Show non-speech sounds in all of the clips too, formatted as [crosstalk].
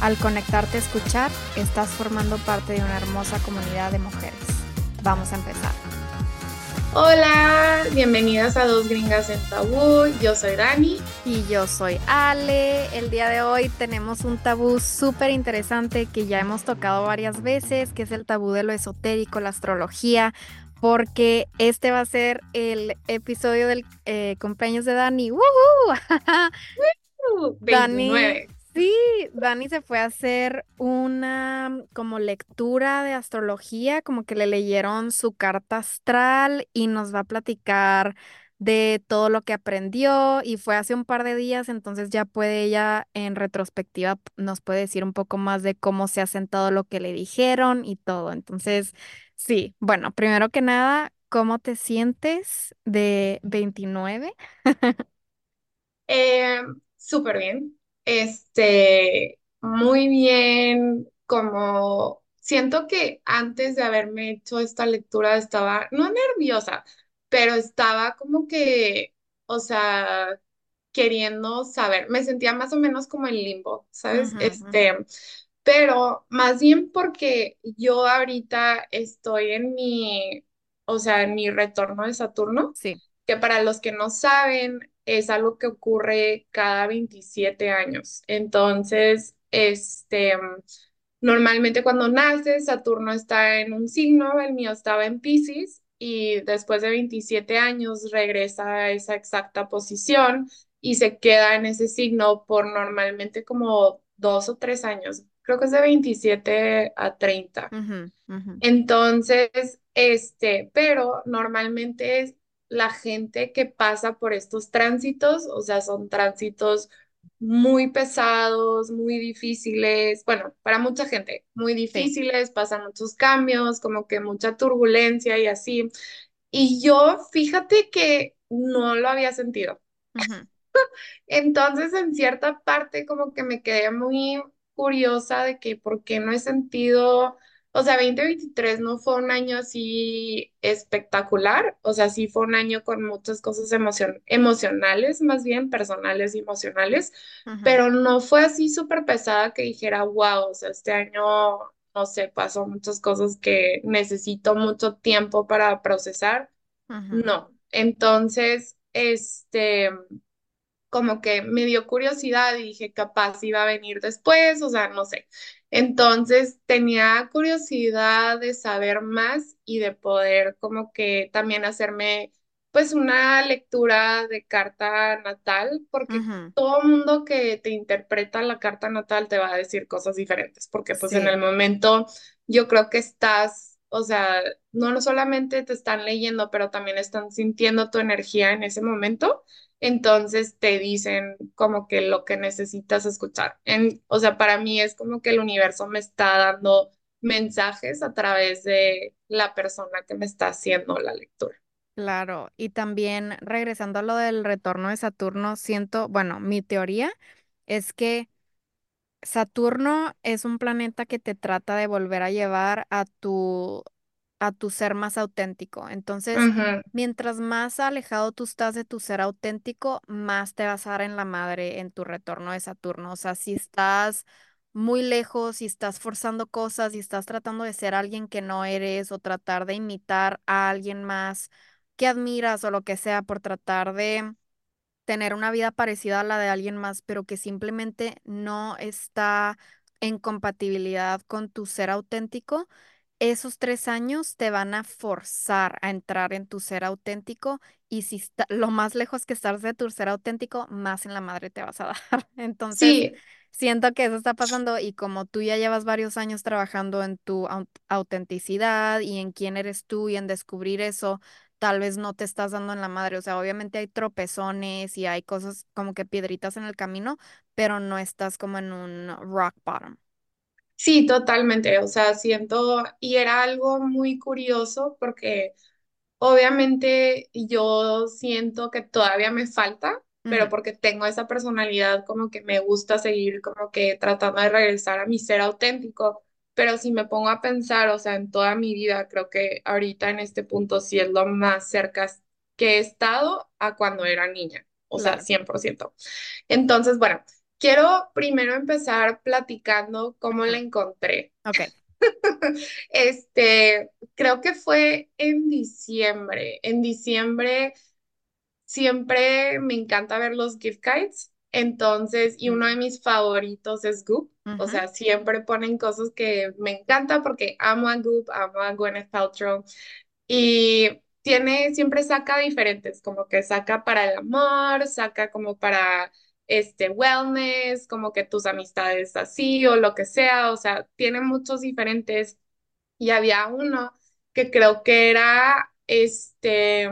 Al conectarte a escuchar, estás formando parte de una hermosa comunidad de mujeres. Vamos a empezar. Hola, bienvenidas a Dos Gringas en Tabú. Yo soy Dani. Y yo soy Ale. El día de hoy tenemos un tabú súper interesante que ya hemos tocado varias veces, que es el tabú de lo esotérico, la astrología, porque este va a ser el episodio del eh, cumpleaños de Dani. ¡Woohoo! [laughs] Dani, sí, Dani se fue a hacer una como lectura de astrología, como que le leyeron su carta astral y nos va a platicar de todo lo que aprendió y fue hace un par de días, entonces ya puede ella en retrospectiva nos puede decir un poco más de cómo se ha sentado lo que le dijeron y todo. Entonces, Sí, bueno, primero que nada, ¿cómo te sientes de 29? Eh, súper bien. Este, muy bien, como siento que antes de haberme hecho esta lectura estaba, no nerviosa, pero estaba como que, o sea, queriendo saber, me sentía más o menos como en limbo, ¿sabes? Este, pero más bien porque yo ahorita estoy en mi, o sea, en mi retorno de Saturno, sí. que para los que no saben es algo que ocurre cada 27 años. Entonces, este, normalmente cuando nace, Saturno está en un signo, el mío estaba en Pisces, y después de 27 años regresa a esa exacta posición y se queda en ese signo por normalmente como dos o tres años creo que es de 27 a 30. Entonces, este, pero normalmente es la gente que pasa por estos tránsitos, o sea, son tránsitos muy pesados, muy difíciles, bueno, para mucha gente, muy difíciles, pasan muchos cambios, como que mucha turbulencia y así. Y yo, fíjate que no lo había sentido. Entonces, en cierta parte, como que me quedé muy curiosa de que por qué no he sentido, o sea, 2023 no fue un año así espectacular, o sea, sí fue un año con muchas cosas emocionales, más bien personales y emocionales, pero no fue así súper pesada que dijera, wow, o sea, este año, no sé, pasó muchas cosas que necesito mucho tiempo para procesar. No, entonces, este como que me dio curiosidad y dije, capaz iba a venir después, o sea, no sé. Entonces tenía curiosidad de saber más y de poder como que también hacerme pues una lectura de carta natal, porque todo mundo que te interpreta la carta natal te va a decir cosas diferentes, porque pues en el momento yo creo que estás, o sea, no, no solamente te están leyendo, pero también están sintiendo tu energía en ese momento entonces te dicen como que lo que necesitas escuchar. En, o sea, para mí es como que el universo me está dando mensajes a través de la persona que me está haciendo la lectura. Claro, y también regresando a lo del retorno de Saturno, siento, bueno, mi teoría es que Saturno es un planeta que te trata de volver a llevar a tu a tu ser más auténtico. Entonces, mientras más alejado tú estás de tu ser auténtico, más te vas a dar en la madre en tu retorno de Saturno. O sea, si estás muy lejos, si estás forzando cosas, si estás tratando de ser alguien que no eres o tratar de imitar a alguien más que admiras o lo que sea por tratar de tener una vida parecida a la de alguien más, pero que simplemente no está en compatibilidad con tu ser auténtico, esos tres años te van a forzar a entrar en tu ser auténtico y si está, [laughs] lo más lejos que estás de tu ser auténtico, más en la madre te vas a [laughs] dar. Entonces, siento que eso está pasando y como tú ya llevas varios años trabajando en tu autenticidad y en quién eres tú y en descubrir eso, tal vez no te estás dando en la madre. O sea, obviamente hay tropezones y hay cosas como que piedritas en el camino, pero no estás como en un rock bottom. Sí, totalmente. O sea, siento, y era algo muy curioso porque obviamente yo siento que todavía me falta, pero porque tengo esa personalidad como que me gusta seguir como que tratando de regresar a mi ser auténtico. Pero si me pongo a pensar, o sea, en toda mi vida, creo que ahorita en este punto sí es lo más cerca que he estado a cuando era niña. O sea, claro. 100%. Entonces, bueno, quiero primero empezar platicando cómo la encontré. Ok. [laughs] Este, creo que fue en diciembre. En diciembre siempre me encanta ver los gift guides. Entonces, y uno de mis favoritos es Goop. O sea, siempre ponen cosas que me encantan porque amo a Goop, amo a Gwyneth Paltrow. Y tiene, siempre saca diferentes, como que saca para el amor, saca como para este wellness, como que tus amistades así o lo que sea, o sea, tiene muchos diferentes. Y había uno que creo que era este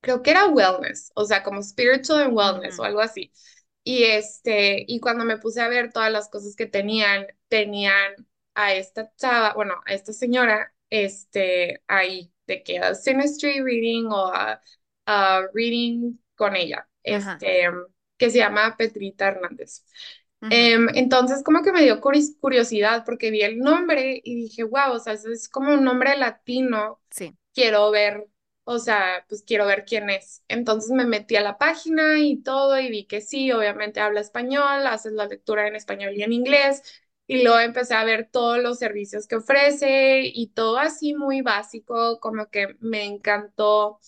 creo que era wellness, o sea, como spiritual and wellness o algo así. Y este, y cuando me puse a ver todas las cosas que tenían, tenían a esta chava, bueno, a esta señora, este, ahí, de que a Synastry Reading o a, a Reading con ella, Ajá. Que se llama Petrita Hernández. Em, entonces, como que me dio curiosidad porque vi el nombre y dije, wow, o sea, es como un nombre latino, Sí. quiero ver o sea, pues quiero ver quién es. Entonces me metí a la página y todo y vi que sí, obviamente habla español, haces la lectura en español y en inglés. Y luego empecé a ver todos los servicios que ofrece y todo así muy básico, como que me encantó.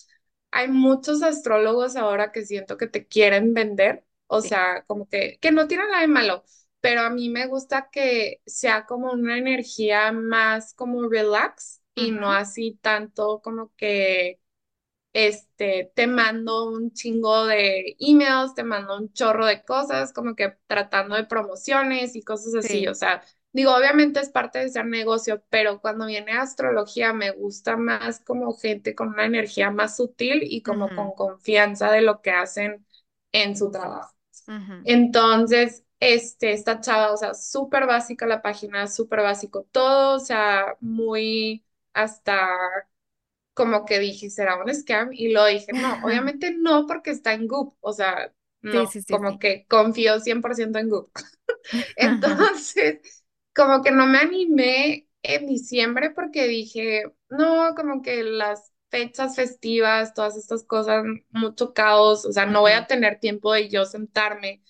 Hay muchos astrólogos ahora que siento que te quieren vender, o Sí. sea, como que, que no tienen nada de malo, pero a mí me gusta que sea como una energía más como relax y no así tanto como que este, te mando un chingo de emails, te mando un chorro de cosas, como que tratando de promociones y cosas así, Sí. o sea, digo, obviamente es parte de ser negocio, pero cuando viene astrología me gusta más como gente con una energía más sutil y como ujú, con confianza de lo que hacen en su trabajo. ujú, Entonces, este, esta chava, o sea, súper básica la página, súper básico todo, o sea, muy hasta como que dije, ¿será un scam? Y lo dije, no, [laughs] obviamente no, porque está en Goop, o sea, no, sí, sí, como sí. que confío 100% en Goop. [laughs] [laughs] Entonces, como que no me animé en diciembre porque dije, no, como que las fechas festivas, todas estas cosas, mucho caos, o sea, no voy a tener tiempo de yo sentarme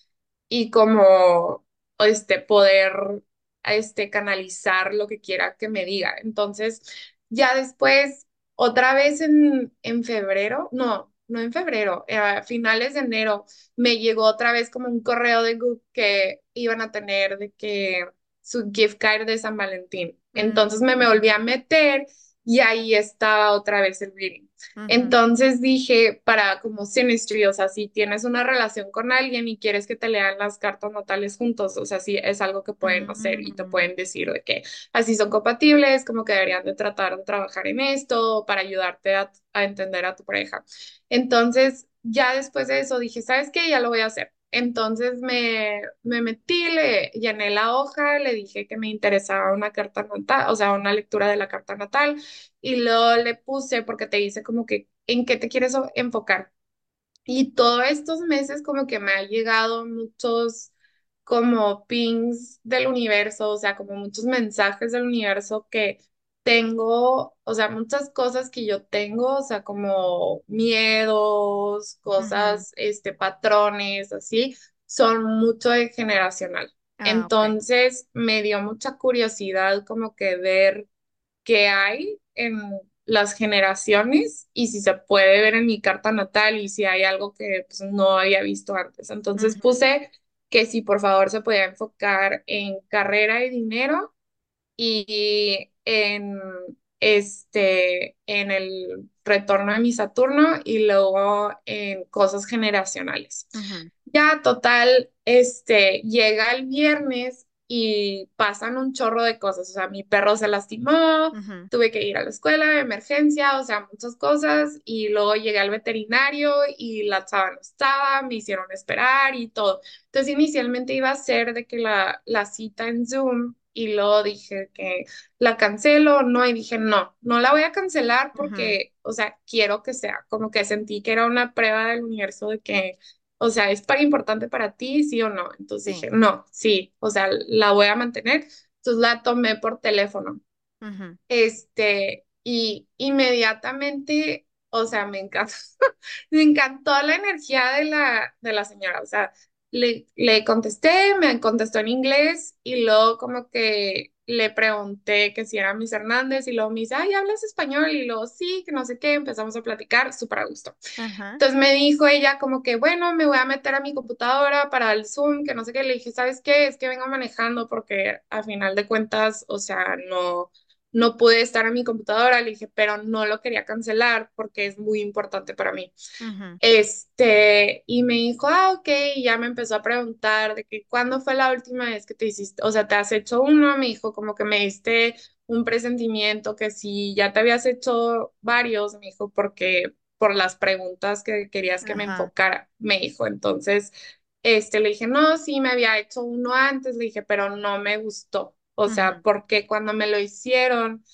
y como este poder este canalizar lo que quiera que me diga. Entonces, ya después otra vez en en febrero, no, no en febrero, eh, a finales de enero me llegó otra vez como un correo de Google que iban a tener de que su gift card de San Valentín. Entonces me, me mm, volví a meter y ahí estaba otra vez el reading. Entonces dije, para como Synastry, o sea, si tienes una relación con alguien y quieres que te lean las cartas natales juntos, o sea, sí es algo que pueden hacer y te mm, pueden decir de que así son compatibles, como que deberían de tratar de trabajar en esto para ayudarte a, a entender a tu pareja. Entonces, ya después de eso dije, ¿sabes qué? Ya lo voy a hacer. Entonces me, me metí, le llené la hoja, le dije que me interesaba una carta natal, o sea, una lectura de la carta natal, y luego le puse, porque te dice como que, ¿en qué te quieres enfocar? Y todos estos meses como que me ha llegado muchos como pings del universo, o sea, como muchos mensajes del universo que tengo, o sea, muchas cosas que yo tengo, o sea, como miedos, cosas, este, patrones, así, son mucho de generacional. Ah. Entonces me dio mucha curiosidad como que ver qué hay en las generaciones y si se puede ver en mi carta natal y si hay algo que pues, no había visto antes. Entonces puse que si por favor se podía enfocar en carrera y dinero y en este en el retorno de mi Saturno y luego en cosas generacionales. Ya, total, este, llega el viernes y pasan un chorro de cosas. O sea, mi perro se lastimó, tuve que ir a la escuela de emergencia, o sea, muchas cosas. Y luego llegué al veterinario y la chava no estaba, me hicieron esperar y todo. Entonces, inicialmente iba a ser de que la, la cita en Zoom y luego dije que la cancelo, no, y dije, no, no la voy a cancelar porque, o sea, quiero que sea, como que sentí que era una prueba del universo de que, o sea, es para importante para ti, sí o no. Entonces Sí. dije, no, sí, o sea, la voy a mantener. Entonces la tomé por teléfono. ujú, Este, y inmediatamente, o sea, me encantó, [laughs] me encantó la energía de la, de la señora, o sea, le, le contesté, me contestó en inglés y luego como que le pregunté que si era Miss Hernández y luego me dice, ay, ¿hablas español? Y luego sí, que no sé qué, empezamos a platicar, súper a gusto. Ajá. Entonces me dijo ella como que, bueno, me voy a meter a mi computadora para el Zoom, que no sé qué. Le dije, ¿sabes qué? Es que vengo manejando porque a final de cuentas, o sea, no, no pude estar en mi computadora. Le dije, pero no lo quería cancelar porque es muy importante para mí. ujú, Este, y me dijo, ah, ok, y ya me empezó a preguntar de que cuándo fue la última vez que te hiciste, o sea, te has hecho uno, me dijo como que me diste un presentimiento que si ya te habías hecho varios, me dijo, porque por las preguntas que querías que me enfocara, me dijo, entonces, este, le dije, no, sí, me había hecho uno antes, le dije, pero no me gustó, o sea, porque cuando me lo hicieron,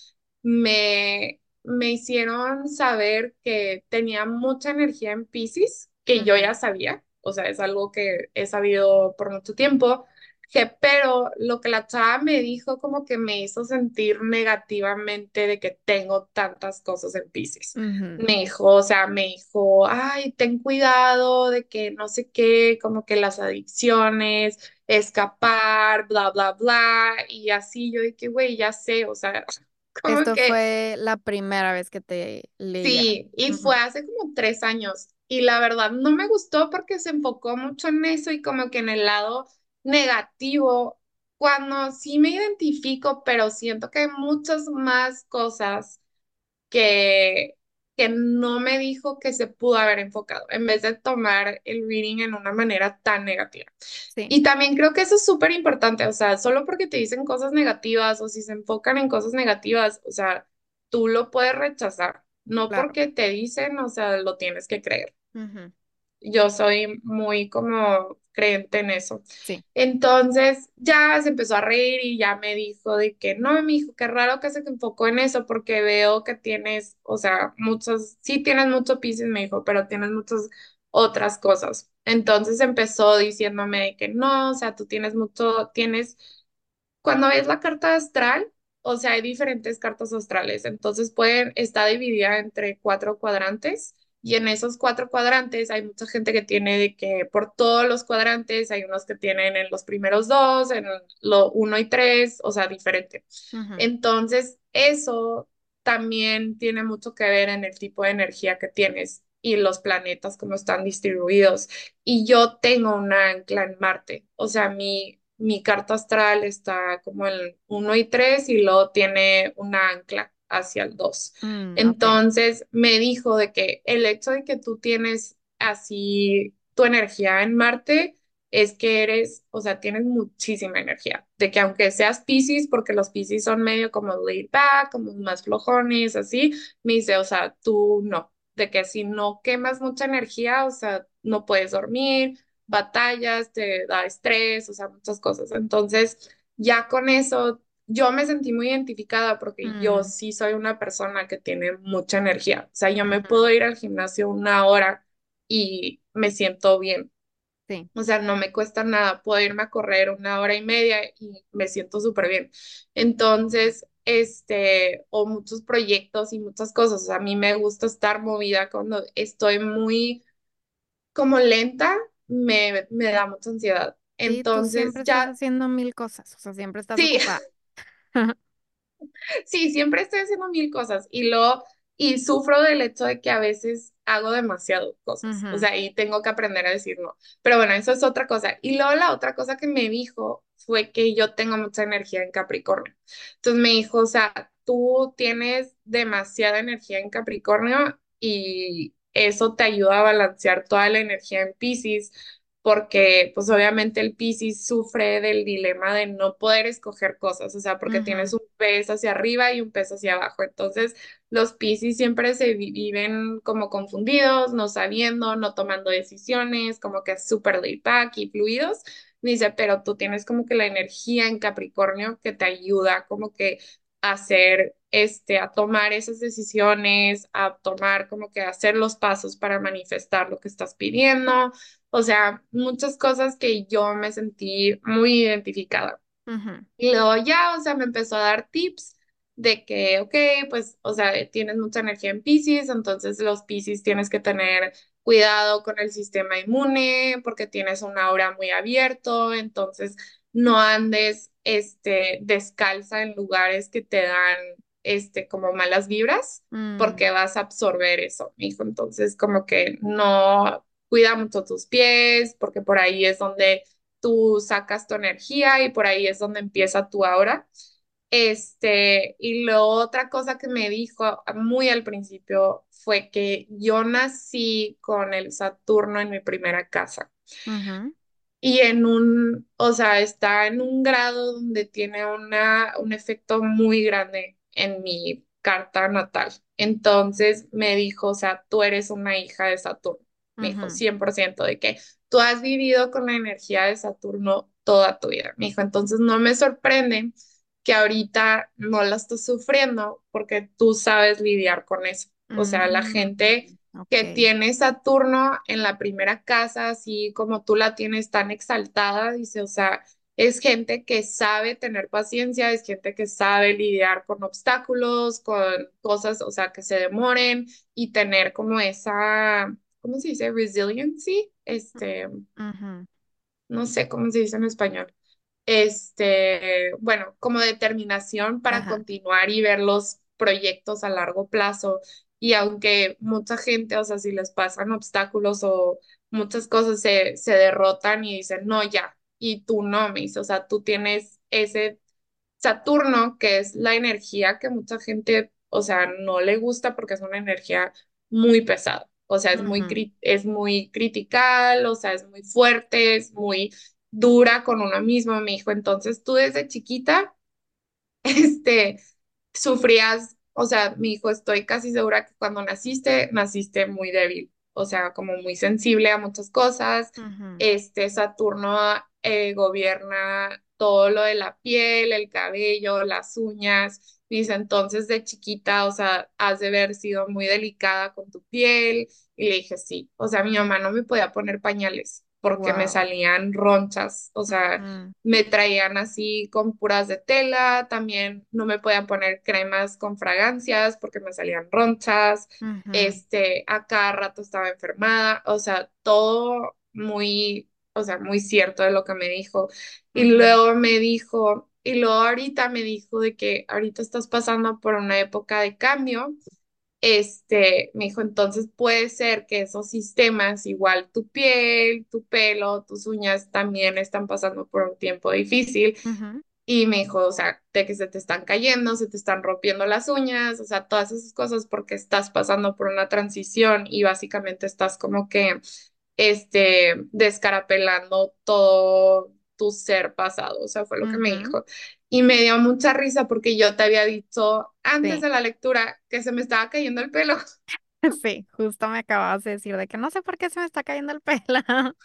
me me hicieron saber que tenía mucha energía en Piscis, que yo ya sabía, o sea, es algo que he sabido por mucho tiempo, pero lo que la chava me dijo como que me hizo sentir negativamente de que tengo tantas cosas en Piscis. ujú. Me dijo, o sea, me dijo, ay, ten cuidado de que no sé qué, como que las adicciones, escapar, bla, bla, bla, y así yo de que, güey, ya sé, o sea, [laughs] como Esto que fue la primera vez que te leía. Sí, y fue Ujú, hace como tres años. Y la verdad no me gustó porque se enfocó mucho en eso y como que en el lado negativo, cuando sí me identifico, pero siento que hay muchas más cosas que, que no me dijo que se pudo haber enfocado, en vez de tomar el reading en una manera tan negativa. Sí, Y también creo que eso es súper importante, o sea, solo porque te dicen cosas negativas o si se enfocan en cosas negativas, o sea, tú lo puedes rechazar, no claro. porque te dicen, o sea, lo tienes que creer. Ujú, Yo soy muy como creyente en eso. Sí. Entonces ya se empezó a reír y ya me dijo de que no, mi hijo, qué raro que se enfocó en eso porque veo que tienes, o sea, muchos, sí tienes mucho Piscis, me dijo, pero tienes muchas otras cosas. Entonces empezó diciéndome de que no, o sea, tú tienes mucho, tienes cuando ves la carta astral, o sea, hay diferentes cartas astrales, entonces pueden, está dividida entre cuatro cuadrantes y en esos cuatro cuadrantes hay mucha gente que tiene de que por todos los cuadrantes hay unos que tienen en los primeros dos, en lo uno y tres, o sea, diferente. ujú, Entonces, eso también tiene mucho que ver en el tipo de energía que tienes y los planetas como están distribuidos. Y yo tengo una ancla en Marte, o sea, mi, mi carta astral está como en uno y 3 y luego tiene una ancla hacia el dos mm, ok. Entonces, me dijo de que el hecho de que tú tienes así tu energía en Marte, es que eres, o sea, tienes muchísima energía, de que aunque seas Piscis, porque los Piscis son medio como laid back, como más flojones, así, me dice, o sea, tú no, de que si no quemas mucha energía, o sea, no puedes dormir, batallas, te da estrés, o sea, muchas cosas. Entonces, ya con eso, yo me sentí muy identificada porque yo Mm, sí soy una persona que tiene mucha energía, o sea, yo me puedo ir al gimnasio una hora y me siento bien. Sí. O sea, no me cuesta nada, puedo irme a correr una hora y media y me siento súper bien. Entonces, este, o muchos proyectos y muchas cosas. O sea, a mí me gusta estar movida cuando estoy muy como lenta, me, me da mucha ansiedad. Sí, tú siempre Entonces, estás ya, haciendo mil cosas, o sea, siempre estás sí, ocupada. [laughs] Sí, siempre estoy haciendo mil cosas y lo y sufro del hecho de que a veces hago demasiado cosas, o Ujú, sea, y tengo que aprender a decir no. Pero bueno, eso es otra cosa. Y luego la otra cosa que me dijo fue que yo tengo mucha energía en Capricornio. Entonces me dijo, o sea, tú tienes demasiada energía en Capricornio y eso te ayuda a balancear toda la energía en Piscis porque pues obviamente el Piscis sufre del dilema de no poder escoger cosas, o sea, porque tienes ujú, un pez hacia arriba y un pez hacia abajo. Entonces, los Piscis siempre se vi- viven como confundidos, no sabiendo, no tomando decisiones, como que súper laid back y fluidos. Me dice, pero tú tienes como que la energía en Capricornio que te ayuda como que a hacer, este, a tomar esas decisiones, a tomar como que hacer los pasos para manifestar lo que estás pidiendo. O sea, muchas cosas que yo me sentí muy identificada. Y luego ya, o sea, me empezó a dar tips de que, ok, pues, o sea, tienes mucha energía en Piscis, entonces los Piscis tienes que tener cuidado con el sistema inmune porque tienes un aura muy abierto, entonces no andes, este, descalza en lugares que te dan, este, como malas vibras mm, porque vas a absorber eso, hijo. Entonces, como que no cuida mucho tus pies porque por ahí es donde tú sacas tu energía y por ahí es donde empieza tu aura. Este, y lo otra cosa que me dijo muy al principio fue que yo nací con el Saturno en mi primera casa ujú, y en un, o sea, está en un grado donde tiene una, un efecto muy grande en mi carta natal. Entonces me dijo, o sea, tú eres una hija de Saturno. Me dijo ujú, 100% de que tú has vivido con la energía de Saturno toda tu vida. Me dijo, entonces no me sorprende que ahorita no la estés sufriendo porque tú sabes lidiar con eso. O sea, la mm, que tiene Saturno en la primera casa, así como tú la tienes tan exaltada, dice, o sea, es gente que sabe tener paciencia, es gente que sabe lidiar con obstáculos, con cosas, o sea, que se demoren y tener como esa, ¿cómo se dice? Resiliency, este, no sé cómo se dice en español este, bueno, como determinación para continuar y ver los proyectos a largo plazo. Y aunque mucha gente, o sea, si les pasan obstáculos o muchas cosas se, se derrotan y dicen, no, ya, y tú no, me dice, o sea, tú tienes ese Saturno, que es la energía que mucha gente, o sea, no le gusta porque es una energía muy pesada. O sea, es muy, ujú, cri- es muy critical, o sea, es muy fuerte, es muy dura con uno mismo, me dijo. Entonces, tú desde chiquita, [laughs] este, sufrías, o sea, mi hijo, estoy casi segura que cuando naciste, naciste muy débil, o sea, como muy sensible a muchas cosas. Este Saturno eh, gobierna todo lo de la piel, el cabello, las uñas. Dice, entonces de chiquita, o sea, has de haber sido muy delicada con tu piel. Y le dije, sí, o sea, mi mamá no me podía poner pañales porque me salían ronchas, o sea, ujú, me traían así con puras de tela, también no me podían poner cremas con fragancias porque me salían ronchas, este, a cada rato estaba enfermada, o sea, todo muy, o sea, muy cierto de lo que me dijo. Y luego me dijo, y luego ahorita me dijo de que ahorita estás pasando por una época de cambio este, me dijo, entonces puede ser que esos sistemas, igual tu piel, tu pelo, tus uñas, también están pasando por un tiempo difícil. Y me dijo, o sea, de que se te están cayendo, se te están rompiendo las uñas, o sea, todas esas cosas porque estás pasando por una transición y básicamente estás como que, este, descarapelando todo tu ser pasado, o sea, fue lo que me dijo. Y me dio mucha risa porque yo te había dicho antes Sí, de la lectura que se me estaba cayendo el pelo. [laughs] sí, justo me acabas de decir de que no sé por qué se me está cayendo el pelo. [laughs]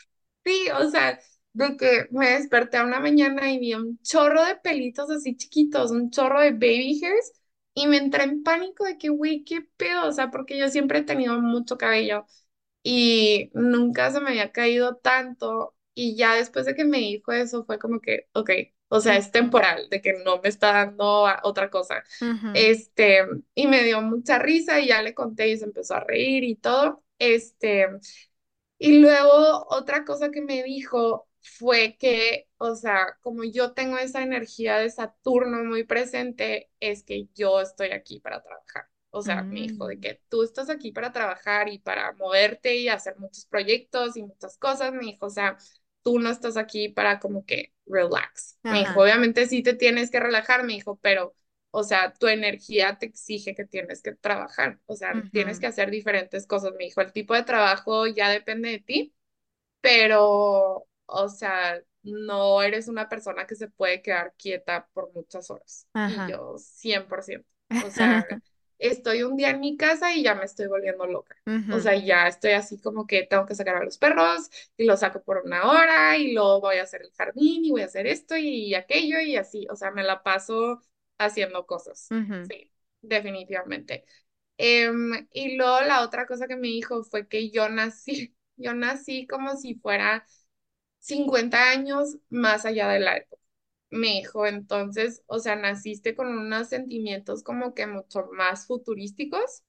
Sí, o sea, de que me desperté una mañana y vi un chorro de pelitos así chiquitos, un chorro de baby hairs, y me entré en pánico de que, güey, qué pedo, o sea, porque yo siempre he tenido mucho cabello y nunca se me había caído tanto, y ya después de que me dijo eso, fue como que, ok, o sea, es temporal, de que no me está dando otra cosa. ujú, Este, y me dio mucha risa y ya le conté y se empezó a reír y todo. Este, y luego otra cosa que me dijo fue que, o sea, como yo tengo esa energía de Saturno muy presente, es que yo estoy aquí para trabajar. O sea, me dijo de mm, que tú estás aquí para trabajar y para moverte y hacer muchos proyectos y muchas cosas. Me dijo, o sea, tú no estás aquí para como que relax. Me dijo, Ajá. obviamente sí te tienes que relajar, me dijo, pero o sea, tu energía te exige que tienes que trabajar, o sea, tienes que hacer diferentes cosas. Me dijo, el tipo de trabajo ya depende de ti, pero, o sea, no eres una persona que se puede quedar quieta por muchas horas. Y Ajá. yo, 100%. O [laughs] sea, estoy un día en mi casa y ya me estoy volviendo loca. O sea, ya estoy así como que tengo que sacar a los perros y los saco por una hora y luego voy a hacer el jardín y voy a hacer esto y aquello y así. O sea, me la paso haciendo cosas. Sí, definitivamente. Em, y luego la otra cosa que me dijo fue que yo nací, [laughs] yo nací como si fuera 50 años más allá de la época. Me dijo, entonces, o sea, naciste con unos sentimientos como que mucho más futurísticos.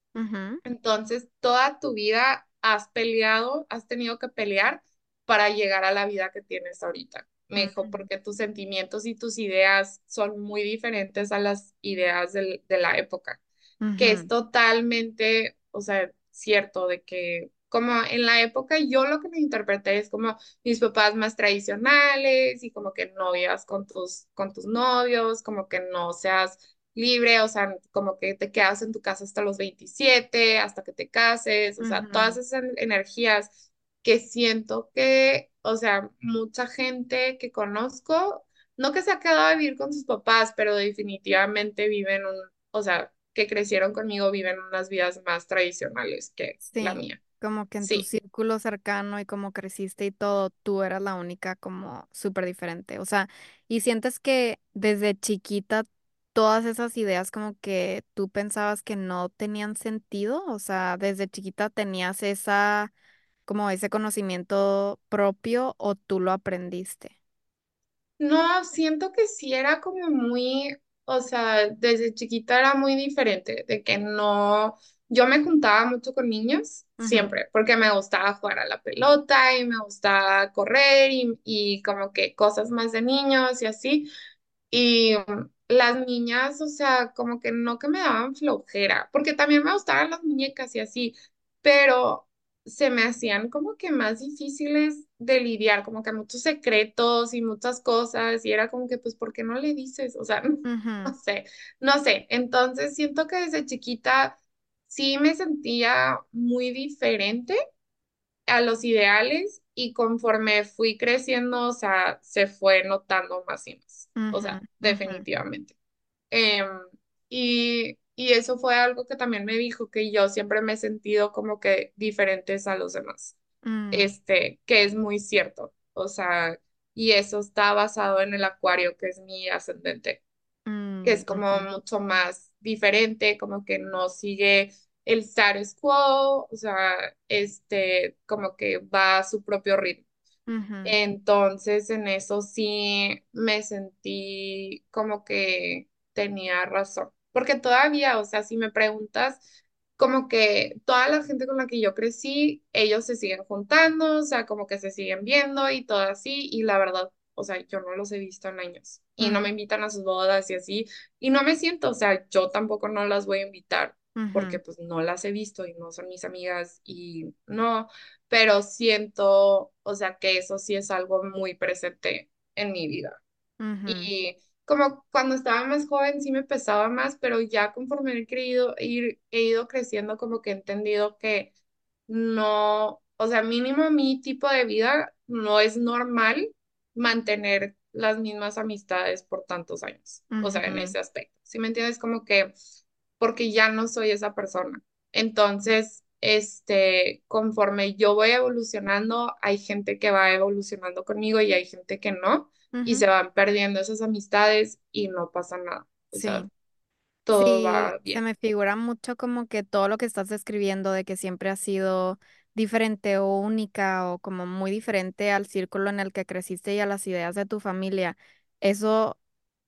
Entonces, toda tu vida has peleado, has tenido que pelear para llegar a la vida que tienes ahorita. Me dijo, porque tus sentimientos y tus ideas son muy diferentes a las ideas del- de la época, que es totalmente, o sea, cierto de que como en la época yo lo que me interpreté es como mis papás más tradicionales y como que no vivas con tus, con tus novios, como que no seas libre, o sea, como que te quedas en tu casa hasta los 27 hasta que te cases, o sea, todas esas energías que siento que, o sea, mucha gente que conozco, no que se ha quedado a vivir con sus papás, pero definitivamente viven un, o sea, que crecieron conmigo, viven unas vidas más tradicionales que la mía. Como que en tu Sí. círculo cercano y como creciste y todo, tú eras la única como súper diferente. O sea, y sientes que desde chiquita todas esas ideas como que tú pensabas que no tenían sentido. O sea, desde chiquita tenías esa, como ese conocimiento propio o tú lo aprendiste. No, siento que sí era como muy, o sea, desde chiquita era muy diferente, de que no, yo me juntaba mucho con niños, siempre, porque me gustaba jugar a la pelota y me gustaba correr y, y como que cosas más de niños y así. Y las niñas, o sea, como que no que me daban flojera, porque también me gustaban las muñecas y así, pero se me hacían como que más difíciles de lidiar, como que muchos secretos y muchas cosas, y era como que, pues, ¿por qué no le dices? O sea, [laughs] no sé, no sé. Entonces siento que desde chiquita sí me sentía muy diferente a los ideales y conforme fui creciendo, o sea, se fue notando más y más, o sea, definitivamente. Em, y, y eso fue algo que también me dijo que yo siempre me he sentido como que diferentes a los demás, mm, este, que es muy cierto, o sea, y eso está basado en el acuario, que es mi ascendente que mm, es como mucho más diferente, como que no sigue el status quo, o sea, este, como que va a su propio ritmo. Entonces, en eso sí me sentí como que tenía razón. Porque todavía, o sea, si me preguntas, como que toda la gente con la que yo crecí, ellos se siguen juntando, o sea, como que se siguen viendo y todo así, y la verdad, o sea, yo no los he visto en años y no me invitan a sus bodas y así, y no me siento, o sea, yo tampoco no las voy a invitar porque ujú, pues no las he visto y no son mis amigas y no pero siento, o sea, que eso sí es algo muy presente en mi vida. ujú, Y como cuando estaba más joven sí me pesaba más, pero ya conforme he creído, ir, he ido creciendo, como que he entendido que no, o sea, mínimo mi tipo de vida no es normal mantener las mismas amistades por tantos años, o sea, en ese aspecto. ¿Sí me entiendes? Como que porque ya no soy esa persona. Entonces, este, conforme yo voy evolucionando, hay gente que va evolucionando conmigo y hay gente que no, y se van perdiendo esas amistades y no pasa nada. O sea, Sí. todo Sí, va se bien. me figura mucho como que todo lo que estás describiendo de que siempre has sido diferente o única o como muy diferente al círculo en el que creciste y a las ideas de tu familia. Eso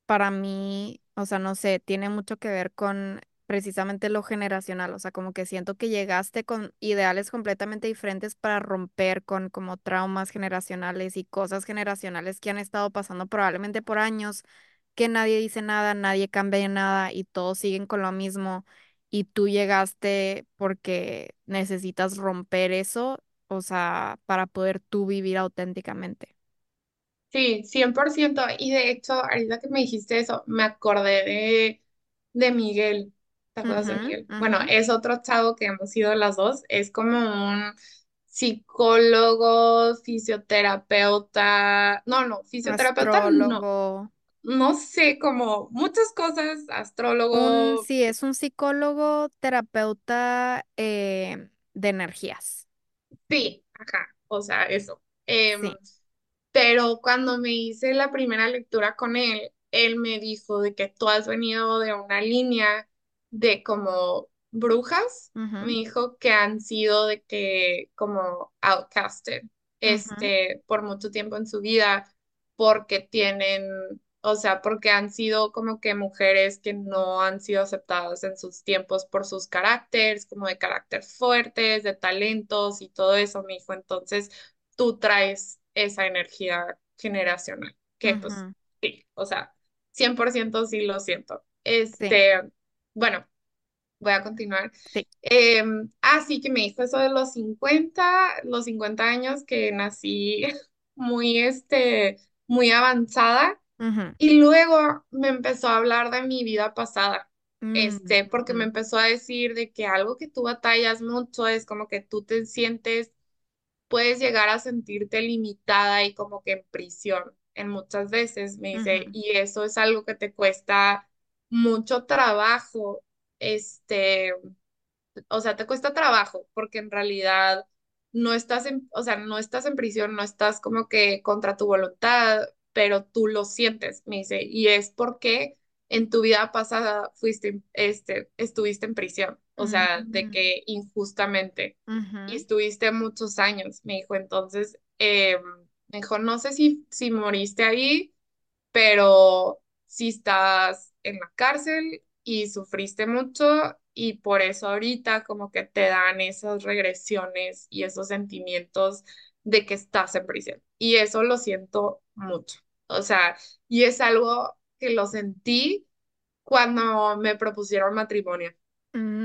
para mí, o sea, no sé, tiene mucho que ver con precisamente lo generacional, o sea, como que siento que llegaste con ideales completamente diferentes para romper con como traumas generacionales y cosas generacionales que han estado pasando probablemente por años, que nadie dice nada, nadie cambia nada y todos siguen con lo mismo y tú llegaste porque necesitas romper eso, o sea, para poder tú vivir auténticamente. Sí, 100%. Y de hecho, ahorita que me dijiste eso, me acordé de, de Miguel. ¿Te acuerdas de Miguel? Bueno, es otro chavo que hemos sido las dos. Es como un psicólogo, fisioterapeuta. No, no, fisioterapeuta. Astrólogo. no sé, como muchas cosas, Un, astrólogo, sí, es un psicólogo terapeuta eh, de energías. sí, ajá, o sea, eso. Em, Sí. pero cuando me hice la primera lectura con él, él me dijo de que tú has venido de una línea de como brujas, me dijo que han sido de que como outcasted, este, por mucho tiempo en su vida, porque tienen, o sea, porque han sido como que mujeres que no han sido aceptadas en sus tiempos por sus caracteres, como de carácter fuertes, de talentos y todo eso, me dijo. Entonces, tú traes esa energía generacional, que pues sí, o sea, 100% sí lo siento. Sí, Este, bueno, voy a continuar. sí. Eh, ah, sí, que me dijo eso de los 50 los 50 años que nací [laughs] muy, este, muy avanzada y luego me empezó a hablar de mi vida pasada. mm, Este, porque me empezó a decir de que algo que tú batallas mucho es como que tú te sientes puedes llegar a sentirte limitada y como que en prisión en muchas veces, me dice, y eso es algo que te cuesta mucho trabajo, este, o sea, te cuesta trabajo porque en realidad no estás en, o sea, no estás en prisión, no estás como que contra tu voluntad, pero tú lo sientes, me dice, y es porque en tu vida pasada fuiste, este, estuviste en prisión, o sea, de que injustamente, y estuviste muchos años, me dijo, entonces, eh, me dijo, no sé si, si moriste ahí pero si estás en la cárcel y sufriste mucho y por eso ahorita como que te dan esas regresiones y esos sentimientos de que estás en prisión. Y eso lo siento mucho. O sea, y es algo que lo sentí cuando me propusieron matrimonio.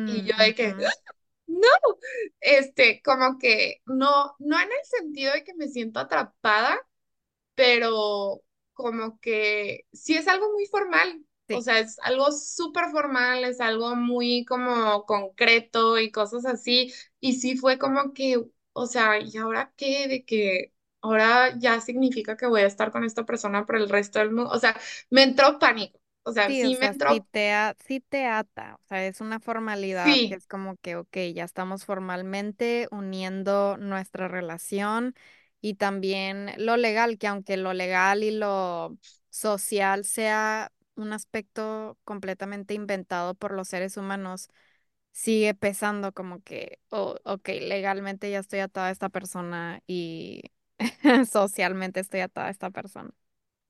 Y mm, yo de que, ujú, [laughs] no, este, como que no, no en el sentido de que me siento atrapada, pero como que sí es algo muy formal, o sea, es algo súper formal, es algo muy como concreto y cosas así, y sí fue como que, o sea, ¿y ahora qué? De que ahora ya significa que voy a estar con esta persona por el resto del mundo, o sea, me entró pánico, o sea, sí, o me sea, sí entró, te, a- sí te ata, o sea, es una formalidad que es como que, ok, ya estamos formalmente uniendo nuestra relación y también lo legal, que aunque lo legal y lo social sea un aspecto completamente inventado por los seres humanos, sigue pesando como que, oh, ok, legalmente ya estoy atada a esta persona y [laughs] socialmente estoy atada a esta persona.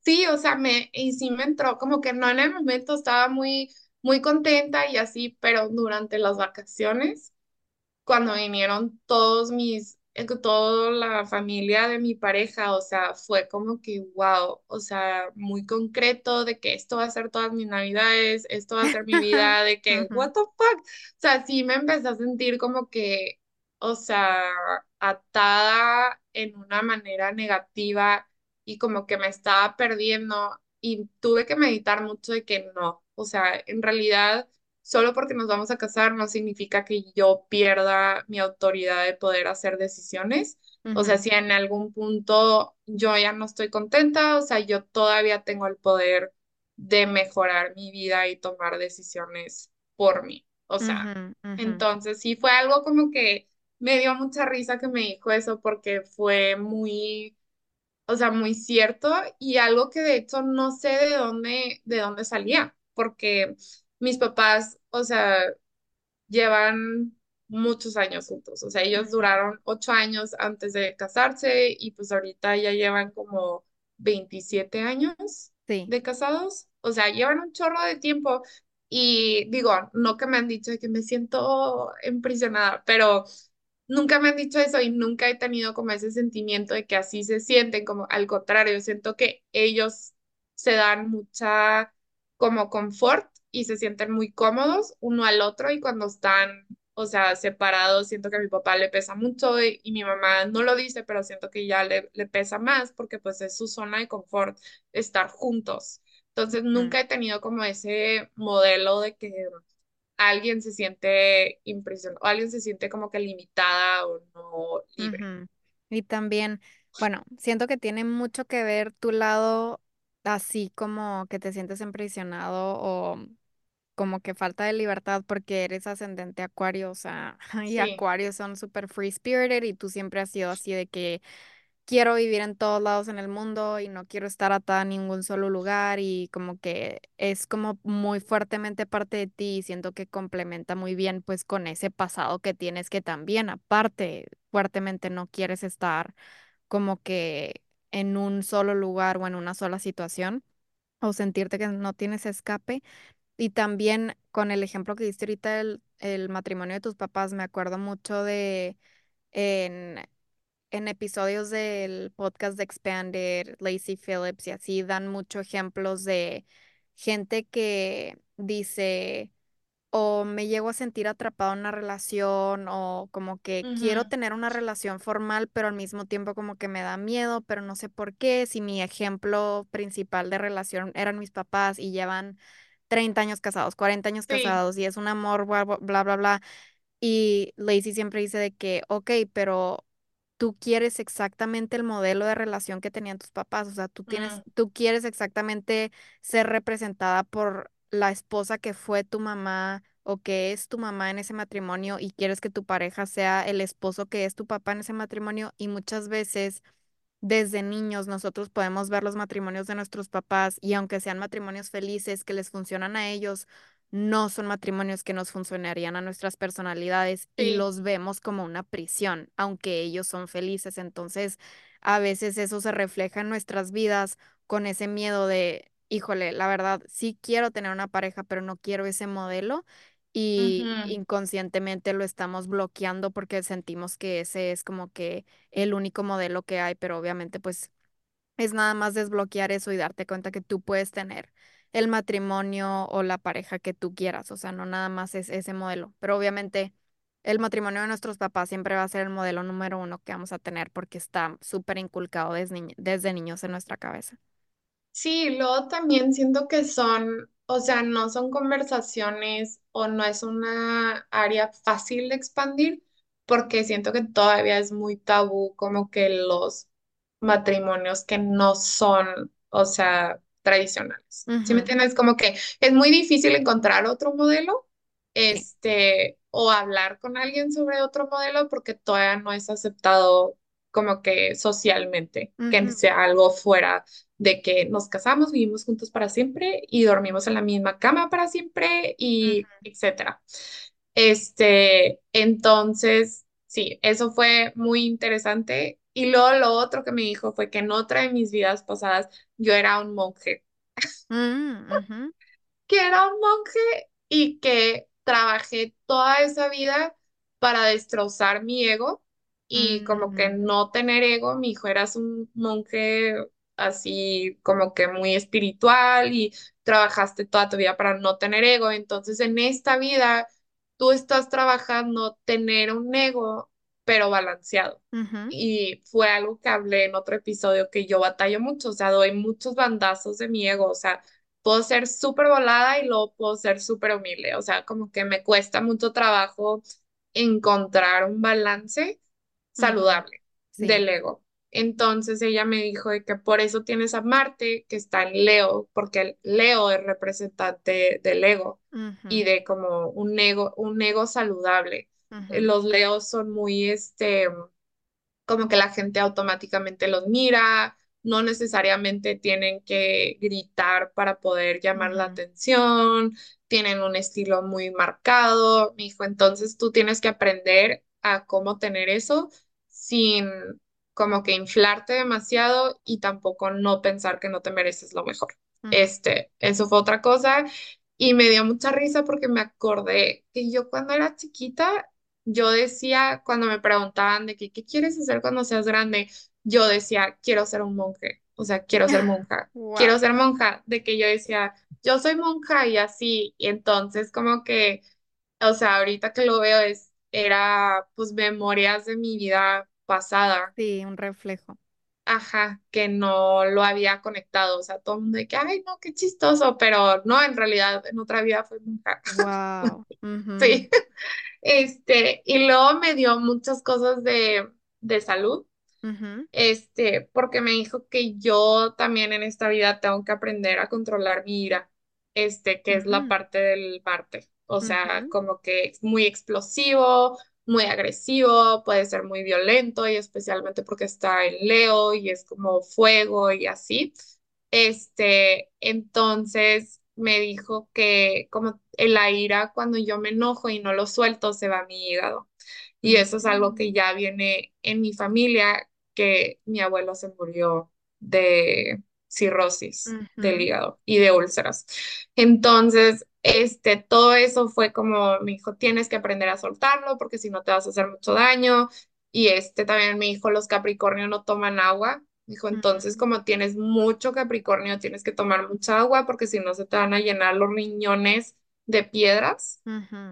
sí, o sea, me, y sí me entró, como que no en el momento estaba muy, muy contenta y así, pero durante las vacaciones. cuando vinieron todos mis, eh, toda la familia de mi pareja, o sea, fue como que, wow, o sea, muy concreto de que esto va a ser todas mis navidades, esto va a ser mi [laughs] vida, de que, what the fuck, o sea, sí me empecé a sentir como que, o sea, atada en una manera negativa y como que me estaba perdiendo y tuve que meditar mucho de que no, o sea, en realidad solo porque nos vamos a casar no significa que yo pierda mi autoridad de poder hacer decisiones. O sea, si en algún punto yo ya no estoy contenta, o sea, yo todavía tengo el poder de mejorar mi vida y tomar decisiones por mí. O sea, entonces sí fue algo como que me dio mucha risa que me dijo eso porque fue muy o sea, muy cierto y algo que de hecho no sé de dónde, de dónde salía, porque mis papás, o sea, llevan muchos años juntos, o sea, ellos duraron ocho años antes de casarse y pues ahorita ya llevan como 27 años Sí. de casados, o sea, llevan un chorro de tiempo y digo, no que me han dicho que me siento emprisionada, pero nunca me han dicho eso y nunca he tenido como ese sentimiento de que así se sienten, como al contrario, siento que ellos se dan mucha como confort y se sienten muy cómodos uno al otro y cuando están, o sea, separados, siento que a mi papá le pesa mucho y, y mi mamá no lo dice, pero siento que ya le, le pesa más porque pues es su zona de confort estar juntos. Entonces ujú, nunca he tenido como ese modelo de que alguien se siente impresionado, alguien se siente como que limitada o no libre. Y también, bueno, siento que tiene mucho que ver tu lado así como que te sientes impresionado o como que falta de libertad porque eres ascendente Acuario, o sea, [laughs] y Sí, Acuario son súper free spirited y tú siempre has sido así de que quiero vivir en todos lados en el mundo y no quiero estar atada a ningún solo lugar y como que es como muy fuertemente parte de ti y siento que complementa muy bien pues con ese pasado que tienes que también aparte fuertemente no quieres estar como que en un solo lugar o en una sola situación o sentirte que no tienes escape. Y también con el ejemplo que diste ahorita, el, el matrimonio de tus papás, me acuerdo mucho de en, en episodios del podcast de Expanded, Lacey Phillips y así dan muchos ejemplos de gente que dice o me llego a sentir atrapado en una relación o como que quiero tener una relación formal, pero al mismo tiempo como que me da miedo, pero no sé por qué. Si mi ejemplo principal de relación eran mis papás y llevan 30 años casados, 40 años Sí, casados y es un amor, bla, bla, bla, bla, bla. Y Lacey siempre dice de que, ok, pero tú quieres exactamente el modelo de relación que tenían tus papás, o sea, tú tienes, mm, tú quieres exactamente ser representada por la esposa que fue tu mamá o que es tu mamá en ese matrimonio y quieres que tu pareja sea el esposo que es tu papá en ese matrimonio y muchas veces desde niños nosotros podemos ver los matrimonios de nuestros papás y aunque sean matrimonios felices que les funcionan a ellos, no son matrimonios que nos funcionarían a nuestras personalidades y los vemos como una prisión, aunque ellos son felices. Entonces, a veces eso se refleja en nuestras vidas con ese miedo de, híjole, la verdad, sí quiero tener una pareja, pero no quiero ese modelo. Y inconscientemente lo estamos bloqueando porque sentimos que ese es como que el único modelo que hay, pero obviamente pues es nada más desbloquear eso y darte cuenta que tú puedes tener el matrimonio o la pareja que tú quieras, o sea, no nada más es ese modelo, pero obviamente el matrimonio de nuestros papás siempre va a ser el modelo número uno que vamos a tener porque está súper inculcado desde, desde niños en nuestra cabeza. Sí, luego también siento que son, o sea, no son conversaciones o no es una área fácil de expandir porque siento que todavía es muy tabú como que los matrimonios que no son, o sea, tradicionales. ¿Sí me entiendes? Como que es muy difícil encontrar otro modelo, Sí. este, o hablar con alguien sobre otro modelo porque todavía no es aceptado como que socialmente, que Ujú, sea algo fuera de que nos casamos, vivimos juntos para siempre y dormimos en la misma cama para siempre y ujú, etcétera. Este, entonces, sí, eso fue muy interesante. Y luego lo otro que me dijo fue que en otra de mis vidas pasadas yo era un monje mm, que era un monje y que trabajé toda esa vida para destrozar mi ego y como que mm, no tener ego. Mi hijo eras un monje así como que muy espiritual y trabajaste toda tu vida para no tener ego. Entonces en esta vida tú estás trabajando tener un ego, pero balanceado. Y fue algo que hablé en otro episodio que yo batallo mucho, o sea, doy muchos bandazos de mi ego, o sea, puedo ser súper volada y luego puedo ser súper humilde. O sea, como que me cuesta mucho trabajo encontrar un balance saludable Sí. del ego. Entonces ella me dijo de que por eso tienes a Marte, que está en Leo, porque el Leo es representante del ego y de como un ego, un ego saludable. Eh, ujú, Los Leos son muy, este, como que la gente automáticamente los mira, no necesariamente tienen que gritar para poder llamar la atención, tienen un estilo muy marcado, mi hijo, entonces tú tienes que aprender a cómo tener eso sin como que inflarte demasiado y tampoco no pensar que no te mereces lo mejor. ujú, Este, eso fue otra cosa y me dio mucha risa porque me acordé que yo cuando era chiquita yo decía, cuando me preguntaban de que, ¿qué quieres hacer cuando seas grande? Yo decía, quiero ser un monje, o sea, quiero ser [laughs] monja, quiero ser monja, de que yo decía, yo soy monja y así, y entonces como que, o sea, ahorita que lo veo es, era pues memorias de mi vida pasada, Sí, un reflejo. ajá, que no lo había conectado, o sea, todo el mundo de que, ay, no, qué chistoso, pero no, en realidad en otra vida fui monja, Wow. [laughs] Sí. Este, y luego me dio muchas cosas de, de salud. Este, porque me dijo que yo también en esta vida tengo que aprender a controlar mi ira, este, que es la parte del Marte. O sea, como que es muy explosivo, muy agresivo, puede ser muy violento y especialmente porque está en Leo y es como fuego y así. Este, entonces me dijo que como en la ira, cuando yo me enojo y no lo suelto, se va a mi hígado. Y eso es algo que mm, ya viene en mi familia, que mi abuelo se murió de cirrosis del hígado y de úlceras. Entonces, este, todo eso fue como, me dijo, tienes que aprender a soltarlo porque si no te vas a hacer mucho daño. Y este también me dijo, los Capricornio no toman agua. Dijo, entonces como tienes mucho Capricornio, tienes que tomar mucha agua porque si no se te van a llenar los riñones de piedras.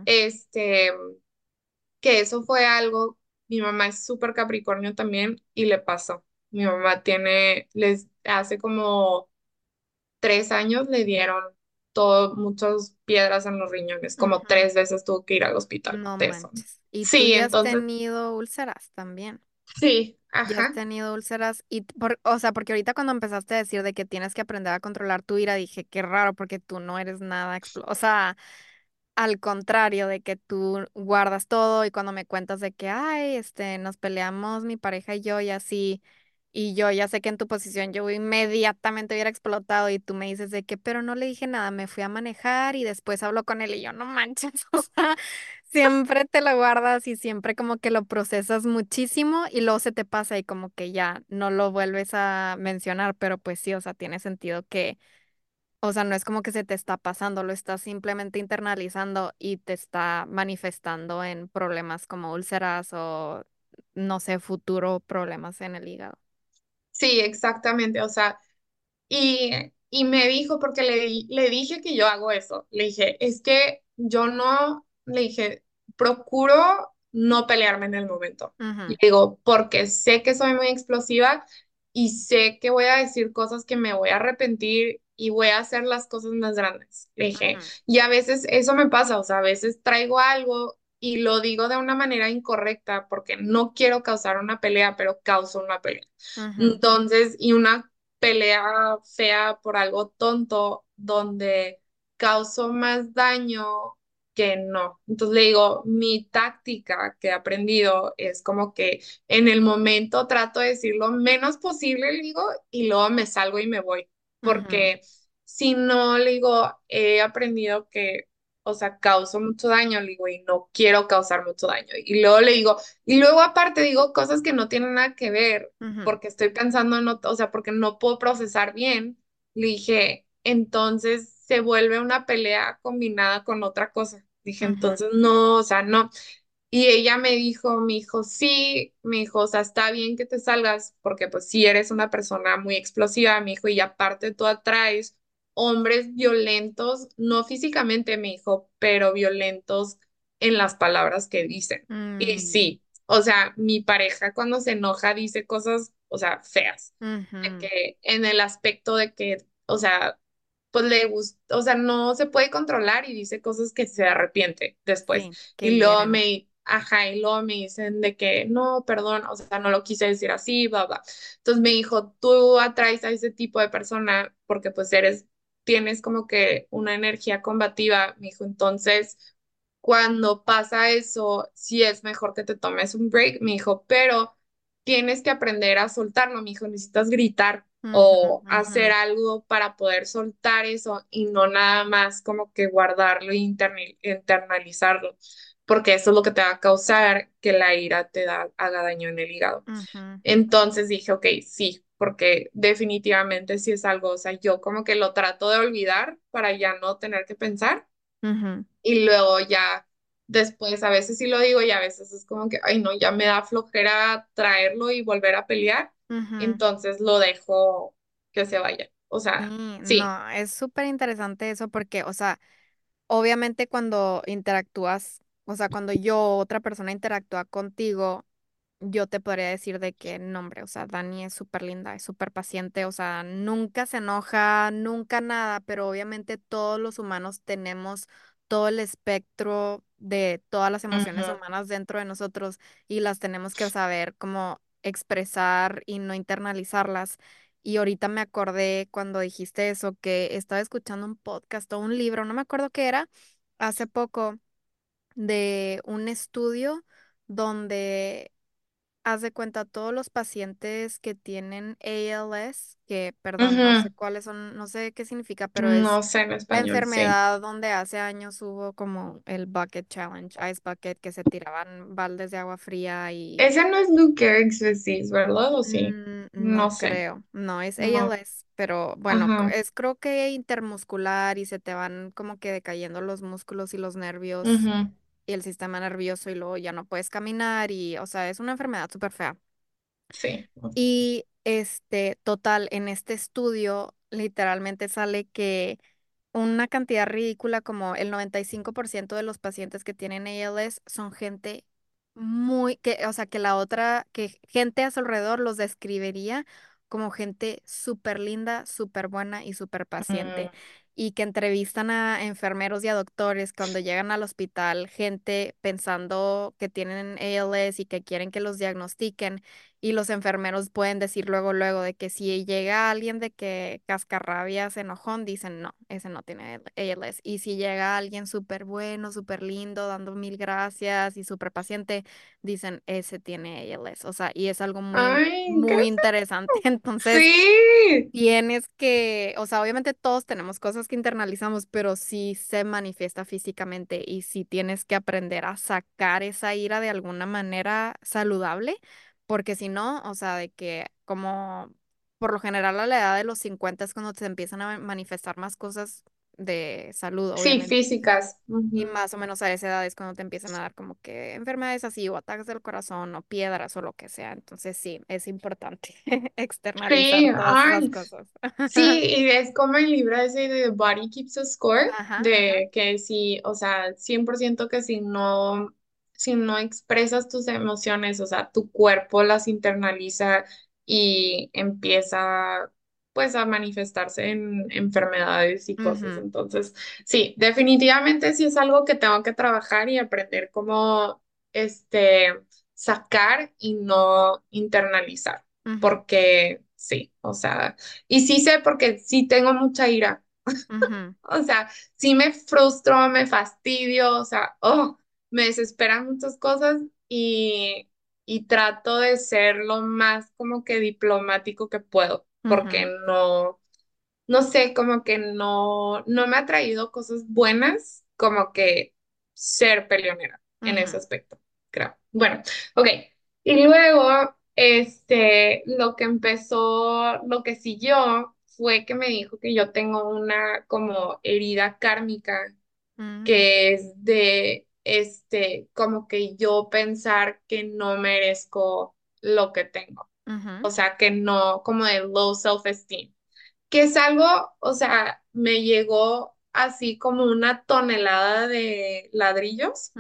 Este, que eso fue algo, mi mamá es súper Capricornio también y le pasó. Mi mamá tiene, les hace como tres años le dieron todo, muchas piedras en los riñones, como tres veces tuvo que ir al hospital No de eso. ¿Y tú Sí, ya has tenido úlceras también? Sí, Ya has ajá. tenido úlceras y, por, o sea, porque ahorita cuando empezaste a decir de que tienes que aprender a controlar tu ira, dije, qué raro, porque tú no eres nada, explo- o sea, al contrario de que tú guardas todo y cuando me cuentas de que, ay, este, nos peleamos mi pareja y yo y así, y yo ya sé que en tu posición yo inmediatamente hubiera explotado y tú me dices de que, pero no le dije nada, me fui a manejar y después hablo con él y yo, no manches, [laughs] o sea, siempre te lo guardas y siempre como que lo procesas muchísimo y luego se te pasa y como que ya no lo vuelves a mencionar, pero pues sí, o sea, tiene sentido que o sea, no es como que se te está pasando, lo estás simplemente internalizando y te está manifestando en problemas como úlceras o, no sé, futuro problemas en el hígado. Sí, exactamente. O sea, Y, y me dijo, porque le, le dije que yo hago eso, le dije, es que yo no, le dije, procuro no pelearme en el momento. Le Ujú, digo, porque sé que soy muy explosiva y sé que voy a decir cosas que me voy a arrepentir y voy a hacer las cosas más grandes. Le dije, y a veces eso me pasa, o sea, a veces traigo algo y lo digo de una manera incorrecta porque no quiero causar una pelea, pero causo una pelea. Entonces, y una pelea fea por algo tonto donde causó más daño que no. Entonces le digo, mi táctica que he aprendido es como que en el momento trato de decir lo menos posible, le digo, y luego me salgo y me voy, porque si no, le digo, he aprendido que, o sea, causo mucho daño, le digo, y no quiero causar mucho daño. Y luego le digo, y luego aparte digo cosas que no tienen nada que ver porque estoy pensando en, o sea, porque no puedo procesar bien, le dije, entonces se vuelve una pelea combinada con otra cosa. Dije, entonces no, o sea, no. Y ella me dijo, me dijo, sí, me dijo, o sea, está bien que te salgas, porque pues sí eres una persona muy explosiva, me dijo, y aparte tú atraes hombres violentos, no físicamente, me dijo, pero violentos en las palabras que dicen. Y mm, sí, o sea, mi pareja cuando se enoja dice cosas, o sea, feas, de ujú. que en el aspecto de que, o sea, pues le gusta, o sea, no se puede controlar y dice cosas que se arrepiente después. Sí, Y luego me, ajá, y luego me dicen de que no, perdón, o sea, no lo quise decir así, bla, bla. Entonces me dijo, tú atraes a ese tipo de persona porque pues eres, tienes como que una energía combativa, me dijo, entonces cuando pasa eso, sí es mejor que te tomes un break, me dijo, pero tienes que aprender a soltarlo, me dijo, necesitas gritar O hacer algo para poder soltar eso y no nada más como que guardarlo e internalizarlo, porque eso es lo que te va a causar que la ira te da, haga daño en el hígado. Entonces dije, ok, sí, porque definitivamente sí es algo, o sea, yo como que lo trato de olvidar para ya no tener que pensar. Y luego ya después a veces sí lo digo y a veces es como que, ay no, ya me da flojera traerlo y volver a pelear, entonces lo dejo que se vaya. O sea, Sí, sí. no, es súper interesante eso porque, o sea, obviamente cuando interactúas, o sea, cuando yo, otra persona interactúa contigo, yo te podría decir de que, no, hombre, o sea, Dani es súper linda, es súper paciente, o sea, nunca se enoja, nunca nada, pero obviamente todos los humanos tenemos todo el espectro de todas las emociones humanas dentro de nosotros y las tenemos que saber como expresar y no internalizarlas. Y ahorita me acordé cuando dijiste eso, que estaba escuchando un podcast o un libro, no me acuerdo qué era, hace poco, de un estudio donde haz de cuenta todos los pacientes que tienen ALS, que perdón, no sé cuáles son, no sé qué significa, pero es No sé en la español, sí. enfermedad donde hace años hubo como el Bucket Challenge, Ice Bucket, que se tiraban baldes de agua fría y Ese no es Lou Gehrig's disease, ¿verdad? ¿O sí? mm, No no sé. creo, no es No. ALS, pero bueno, es creo que intermuscular y se te van como que decayendo los músculos y los nervios Ujú. Y el sistema nervioso y luego ya no puedes caminar y, o sea, es una enfermedad súper fea. Sí. Y este, total, en este estudio literalmente sale que una cantidad ridícula como el 95% de los pacientes que tienen ALS son gente muy, que, o sea, que la otra, que gente a su alrededor los describiría como gente súper linda, súper buena y súper paciente. Mm. Y que entrevistan a enfermeros y a doctores cuando llegan al hospital, gente pensando que tienen ALS y que quieren que los diagnostiquen. Y los enfermeros pueden decir luego, luego de que si llega alguien de que cascarrabias, enojón, dicen no, ese no tiene ALS. Y si llega alguien súper bueno, súper lindo, dando mil gracias y súper paciente, dicen ese tiene ALS. O sea, y es algo muy, Ay, muy interesante. [laughs] Entonces, Sí. tienes que, o sea, obviamente todos tenemos cosas que internalizamos, pero sí se manifiesta físicamente y sí tienes que aprender a sacar esa ira de alguna manera saludable porque si no, o sea, de que como por lo general a la edad de los 50 es cuando se empiezan a manifestar más cosas de salud, Sí, obviamente. físicas. Y más o menos a esa edad es cuando te empiezan a dar como que enfermedades así o ataques del corazón o piedras o lo que sea. Entonces sí, es importante [laughs] externalizar Sí, todas cosas. Sí, [laughs] y es como el libro ese de Body Keeps a Score, Ajá, ajá. de que si, o sea, 100% que si no, si no expresas tus emociones, o sea, tu cuerpo las internaliza y empieza pues a manifestarse en enfermedades y cosas. Entonces, sí, definitivamente sí es algo que tengo que trabajar y aprender cómo, este, sacar y no internalizar, porque sí, o sea... Y sí sé porque sí tengo mucha ira. ujú, [laughs] O sea, sí me frustro, me fastidio, o sea, oh, me desesperan muchas cosas y, y trato de ser lo más como que diplomático que puedo, porque no, no sé, como que no, no me ha traído cosas buenas, como que ser peleonera en ese aspecto, creo. Bueno, ok. Y luego, este, lo que empezó, lo que siguió fue que me dijo que yo tengo una como herida kármica, mm, que es de, este, como que yo pensar que no merezco lo que tengo. O sea, que no, como de low self-esteem. Que es algo, o sea, me llegó así como una tonelada de ladrillos,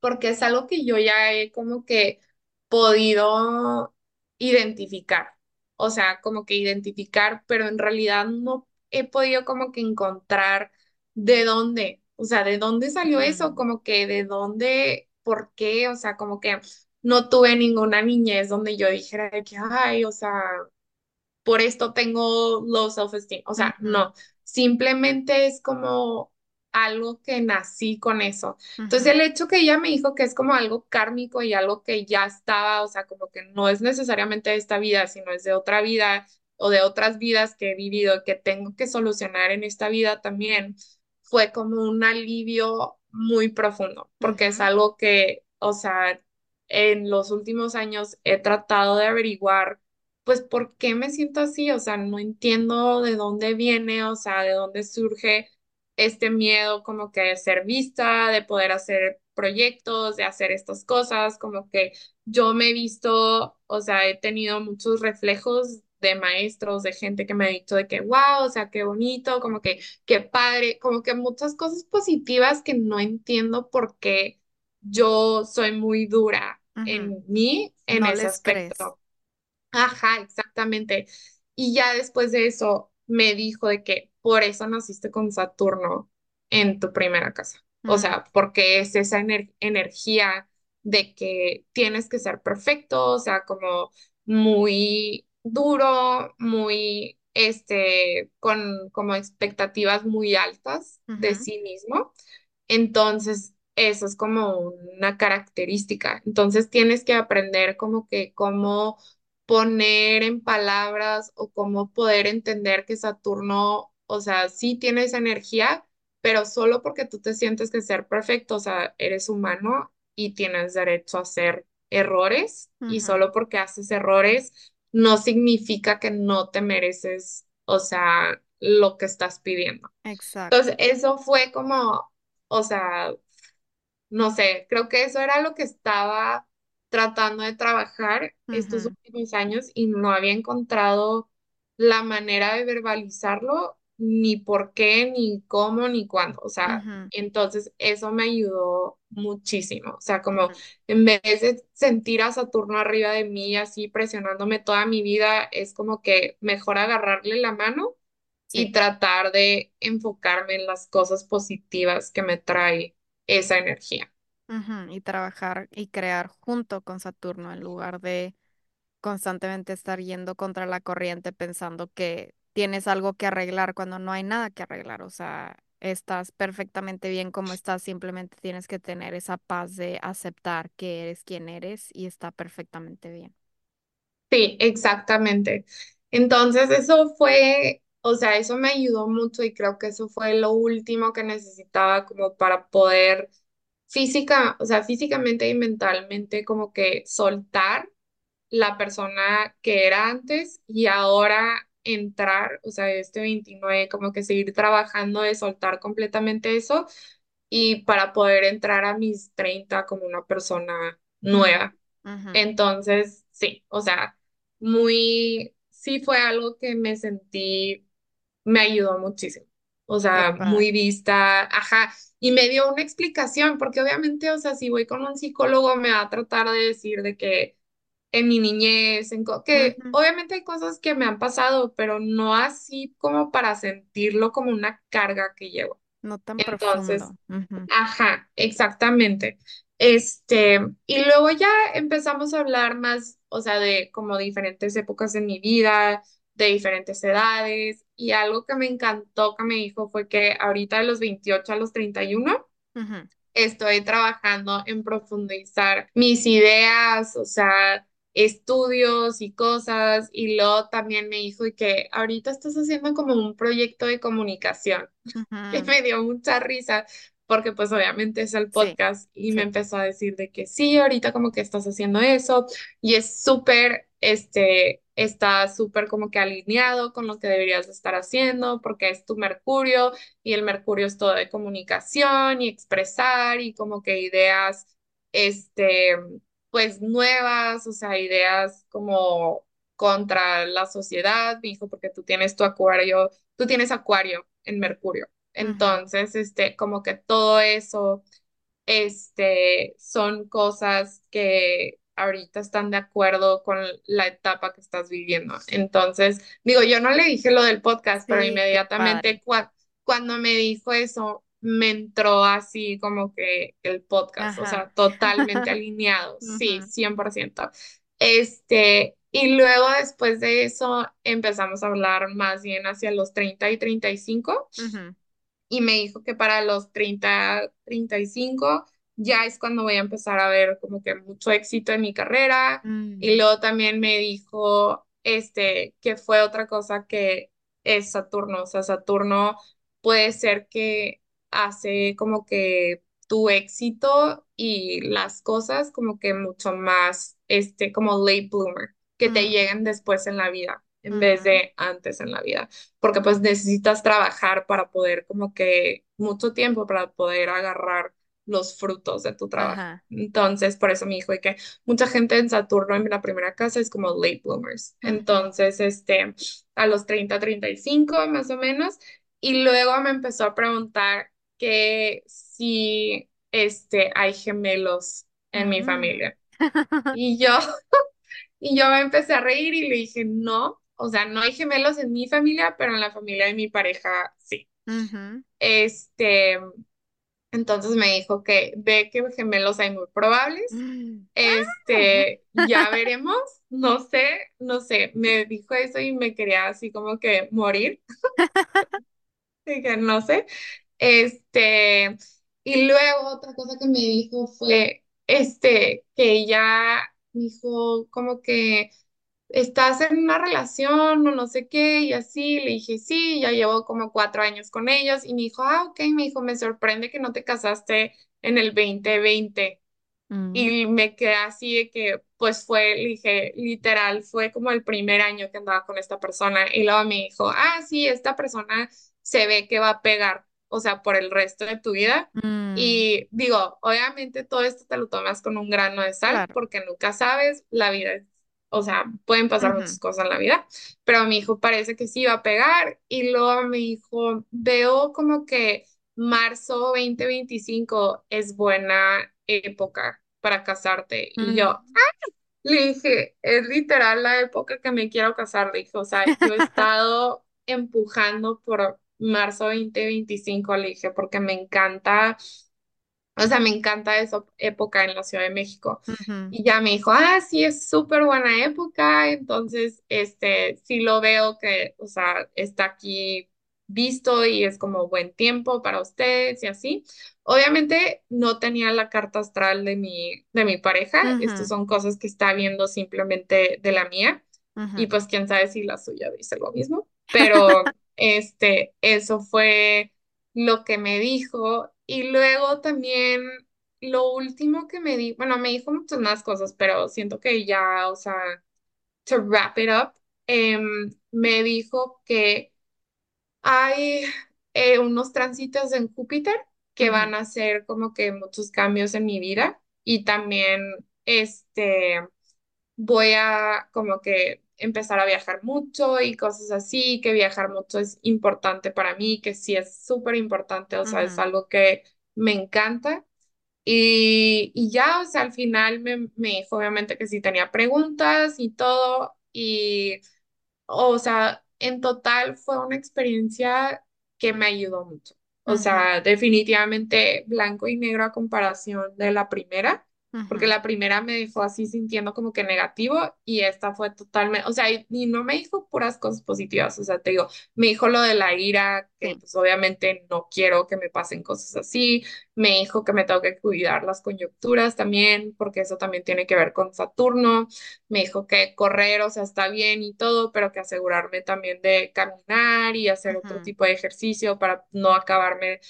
porque es algo que yo ya he como que podido identificar, o sea, como que identificar, pero en realidad no he podido como que encontrar de dónde, o sea, de dónde salió eso, como que de dónde, por qué, o sea, como que no tuve ninguna niñez donde yo dijera de que, ay, o sea por esto tengo low self-esteem. O sea, no, simplemente es como algo que nací con eso. Entonces, el hecho que ella me dijo que es como algo kármico y algo que ya estaba, o sea, como que no es necesariamente de esta vida, sino es de otra vida o de otras vidas que he vivido que tengo que solucionar en esta vida también, fue como un alivio muy profundo, porque es algo que, o sea, en los últimos años he tratado de averiguar pues, ¿por qué me siento así? O sea, no entiendo de dónde viene, o sea, de dónde surge este miedo como que de ser vista, de poder hacer proyectos, de hacer estas cosas, como que yo me he visto, o sea, he tenido muchos reflejos de maestros, de gente que me ha dicho de que, wow, o sea, qué bonito, como que, qué padre, como que muchas cosas positivas que no entiendo por qué yo soy muy dura en mí en No ese crees. aspecto. Ajá, exactamente. Y ya después de eso me dijo de que por eso naciste con Saturno en tu primera casa. O sea, porque es esa ener- energía. de que tienes que ser perfecto, o sea, como muy duro, muy, este, con como expectativas muy altas de sí mismo. Entonces, eso es como una característica. Entonces, tienes que aprender como que cómo poner en palabras o cómo poder entender que Saturno, o sea, sí tiene esa energía, pero solo porque tú te sientes que ser perfecto, o sea, eres humano y tienes derecho a hacer errores y solo porque haces errores no significa que no te mereces, o sea, lo que estás pidiendo. Entonces, Exacto. eso fue como, o sea, no sé, creo que eso era lo que estaba tratando de trabajar estos últimos años y no había encontrado la manera de verbalizarlo, ni por qué, ni cómo, ni cuándo. O sea, entonces eso me ayudó muchísimo. O sea, como en vez de sentir a Saturno arriba de mí, así presionándome toda mi vida, es como que mejor agarrarle la mano y tratar de enfocarme en las cosas positivas que me trae esa energía. Y trabajar y crear junto con Saturno en lugar de constantemente estar yendo contra la corriente pensando que tienes algo que arreglar cuando no hay nada que arreglar. O sea, estás perfectamente bien como estás, simplemente tienes que tener esa paz de aceptar que eres quien eres y está perfectamente bien. Sí, exactamente. Entonces eso fue, o sea, eso me ayudó mucho y creo que eso fue lo último que necesitaba como para poder física, o sea, físicamente y mentalmente como que soltar la persona que era antes y ahora entrar, o sea, este 29 como que seguir trabajando de soltar completamente eso y para poder entrar a mis 30 como una persona nueva. Entonces, sí, o sea, muy, sí fue algo que me sentí, me ayudó muchísimo. O sea, muy vista, ajá, y me dio una explicación, porque obviamente, o sea, si voy con un psicólogo me va a tratar de decir de que en mi niñez, en que obviamente hay cosas que me han pasado, pero no así como para sentirlo como una carga que llevo. No tan Entonces, profundo. Ajá, exactamente. Este, y luego ya empezamos a hablar más, o sea, de como diferentes épocas en mi vida, de diferentes edades, y algo que me encantó que me dijo fue que ahorita de los 28 a los 31 ujú, estoy trabajando en profundizar mis ideas, o sea, estudios y cosas, y luego también me dijo y que ahorita estás haciendo como un proyecto de comunicación. [laughs] Que me dio mucha risa, porque pues obviamente es el Sí, podcast y me empezó a decir de que sí, ahorita como que estás haciendo eso y es súper, este, está súper como que alineado con lo que deberías de estar haciendo porque es tu Mercurio y el Mercurio es todo de comunicación y expresar y como que ideas, este, pues nuevas, o sea, ideas como contra la sociedad, dijo, porque tú tienes tu acuario, tú tienes acuario en Mercurio. Entonces, este, como que todo eso, este, son cosas que ahorita están de acuerdo con la etapa que estás viviendo. Entonces, digo, yo no le dije lo del podcast, pero Sí, inmediatamente cuando me dijo eso, me entró así como que el podcast, o Ajá. sea, totalmente [laughs] alineado, sí, Ujú, 100%. Este, y luego después de eso empezamos a hablar más bien hacia los 30 y 35 ujú, y me dijo que para los treinta treinta y cinco ya es cuando voy a empezar a ver como que mucho éxito en mi carrera. Y mm, luego también me dijo, este, que fue otra cosa que es Saturno, o sea, Saturno puede ser que hace como que tu éxito y las cosas como que mucho más, este, como late bloomer, que te lleguen mm, después en la vida en vez de antes en la vida porque pues necesitas trabajar para poder como que mucho tiempo para poder agarrar los frutos de tu trabajo. Ajá. Entonces, por eso me dijo que mucha gente en Saturno en la primera casa es como late bloomers. Entonces, este, a los treinta treinta y cinco más o menos. Y luego me empezó a preguntar que si, este, hay gemelos en mi mm. familia. [laughs] Y yo, [laughs] y yo me empecé a reír y le dije, no, o sea, no hay gemelos en mi familia, pero en la familia de mi pareja sí. Este, Entonces me dijo que ve que gemelos hay muy probables. [gasps] Este, ya veremos. No sé, no sé. Me dijo eso y me quería así como que morir. [laughs] Dije, no sé. Este, y luego otra cosa que me dijo fue, este, que ella me dijo como que estás en una relación o no sé qué, y así, le dije, sí, ya llevo como cuatro años con ellos, y me dijo, ah, ok, me dijo, me sorprende que no te casaste en el 2020. Mm, Y me quedé así de que, pues fue, le dije, literal, fue como el primer año que andaba con esta persona. Y luego me dijo, ah, sí, esta persona se ve que va a pegar, o sea, por el resto de tu vida. mm, Y digo, obviamente todo esto te lo tomas con un grano de sal, claro. porque nunca sabes, la vida es, o sea, pueden pasar Ujú, muchas cosas en la vida, pero mi hijo parece que sí va a pegar. Y luego me dijo, veo como que marzo 2025 es buena época para casarte. Y yo mm. le dije, es literal la época que me quiero casar. Le dije, o sea, yo he [laughs] estado empujando por marzo 2025, le dije, porque me encanta o sea, me encanta esa época en la Ciudad de México. Y ya me dijo, ah, sí, es súper buena época. Entonces, este, sí lo veo que, o sea, está aquí visto y es como buen tiempo para ustedes y así. Obviamente no tenía la carta astral de mi, de mi pareja. Estas ujú, son cosas que está viendo simplemente de la mía. Y pues quién sabe si la suya dice lo mismo. Pero, este, eso fue lo que me dijo. Y luego también lo último que me di, bueno, me dijo muchas más cosas, pero siento que ya, o sea, to wrap it up, em, me dijo que hay eh, unos tránsitos en Júpiter que van a hacer como que muchos cambios en mi vida y también, este voy a como que empezar a viajar mucho y cosas así, que viajar mucho es importante para mí, que sí es súper importante, o sea, es algo que me encanta. Y, y ya, o sea, al final me, me dijo obviamente que sí tenía preguntas y todo, y o sea, en total fue una experiencia que me ayudó mucho. O ujú, sea, definitivamente blanco y negro a comparación de la primera, porque la primera me dejó así sintiendo como que negativo y esta fue totalmente, o sea, y, y no me dijo puras cosas positivas, o sea, te digo, me dijo lo de la ira, que Sí. pues obviamente no quiero que me pasen cosas así, me dijo que me tengo que cuidar las coyunturas también, porque eso también tiene que ver con Saturno me dijo que correr, o sea, está bien y todo, pero que asegurarme también de caminar y hacer otro tipo de ejercicio para no acabarme,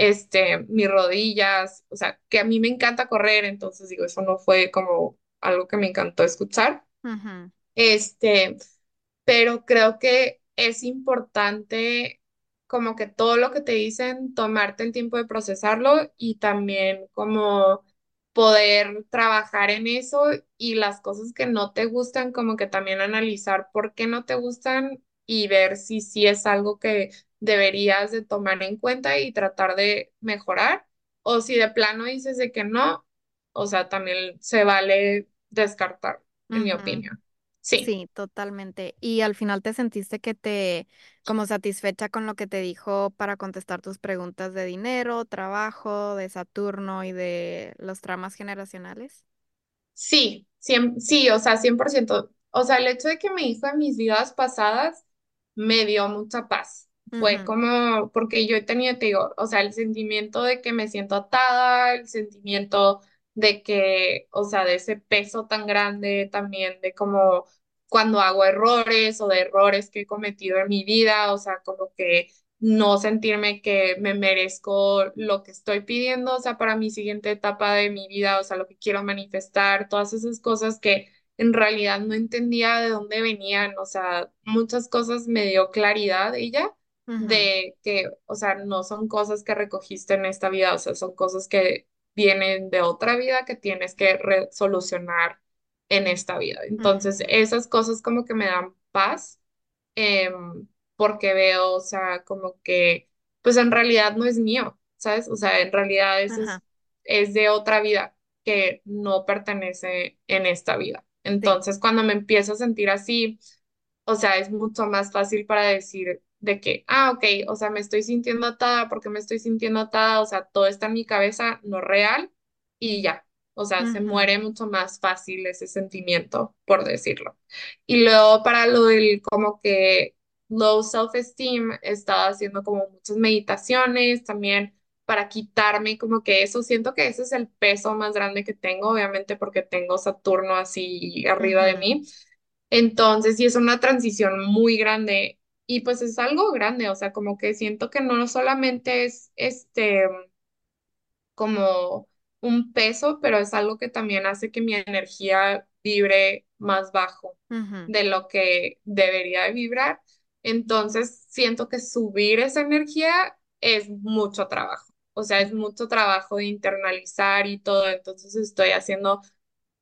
este, mis rodillas, o sea, que a mí me encanta correr, entonces digo, eso no fue como algo que me encantó escuchar. Este, pero creo que es importante como que todo lo que te dicen, tomarte el tiempo de procesarlo y también como poder trabajar en eso y las cosas que no te gustan, como que también analizar por qué no te gustan y ver si sí es algo que deberías de tomar en cuenta y tratar de mejorar o si de plano dices de que no, o sea, también se vale descartar, en mi opinión. Sí. Sí, totalmente. ¿Y al final te sentiste que te, como satisfecha con lo que te dijo para contestar tus preguntas de dinero, trabajo, de Saturno y de los tramas generacionales? Sí, cien- sí, o sea, cien por ciento O sea, el hecho de que me dijo en mis vidas pasadas me dio mucha paz. Fue como, porque yo he tenido, te digo, o sea, el sentimiento de que me siento atada, el sentimiento de que, o sea, de ese peso tan grande también, de como cuando hago errores o de errores que he cometido en mi vida, o sea, como que no sentirme que me merezco lo que estoy pidiendo, o sea, para mi siguiente etapa de mi vida, o sea, lo que quiero manifestar, todas esas cosas que en realidad no entendía de dónde venían, o sea, muchas cosas me dio claridad ella de que, o sea, no son cosas que recogiste en esta vida, o sea, son cosas que vienen de otra vida que tienes que solucionar en esta vida. Entonces, esas cosas como que me dan paz em, porque veo, o sea, como que, pues en realidad no es mío, ¿sabes? O sea, en realidad es, es de otra vida que no pertenece en esta vida. sí. Entonces, cuando me empiezo a sentir así, o sea, es mucho más fácil para decir, de que, ah, ok, o sea, me estoy sintiendo atada porque me estoy sintiendo atada, o sea, todo está en mi cabeza, no real, y ya, o sea, se Ujú, muere mucho más fácil ese sentimiento, por decirlo. Y luego para lo del como que low self-esteem, he estado haciendo como muchas meditaciones también para quitarme como que eso, siento que ese es el peso más grande que tengo, obviamente porque tengo Saturno así arriba de ujú, mí. Entonces, sí es una transición muy grande y pues es algo grande, o sea, como que siento que no solamente es este como un peso, pero es algo que también hace que mi energía vibre más bajo de lo que debería de vibrar. Entonces, siento que subir esa energía es mucho trabajo. O sea, es mucho trabajo de internalizar y todo. Entonces, estoy haciendo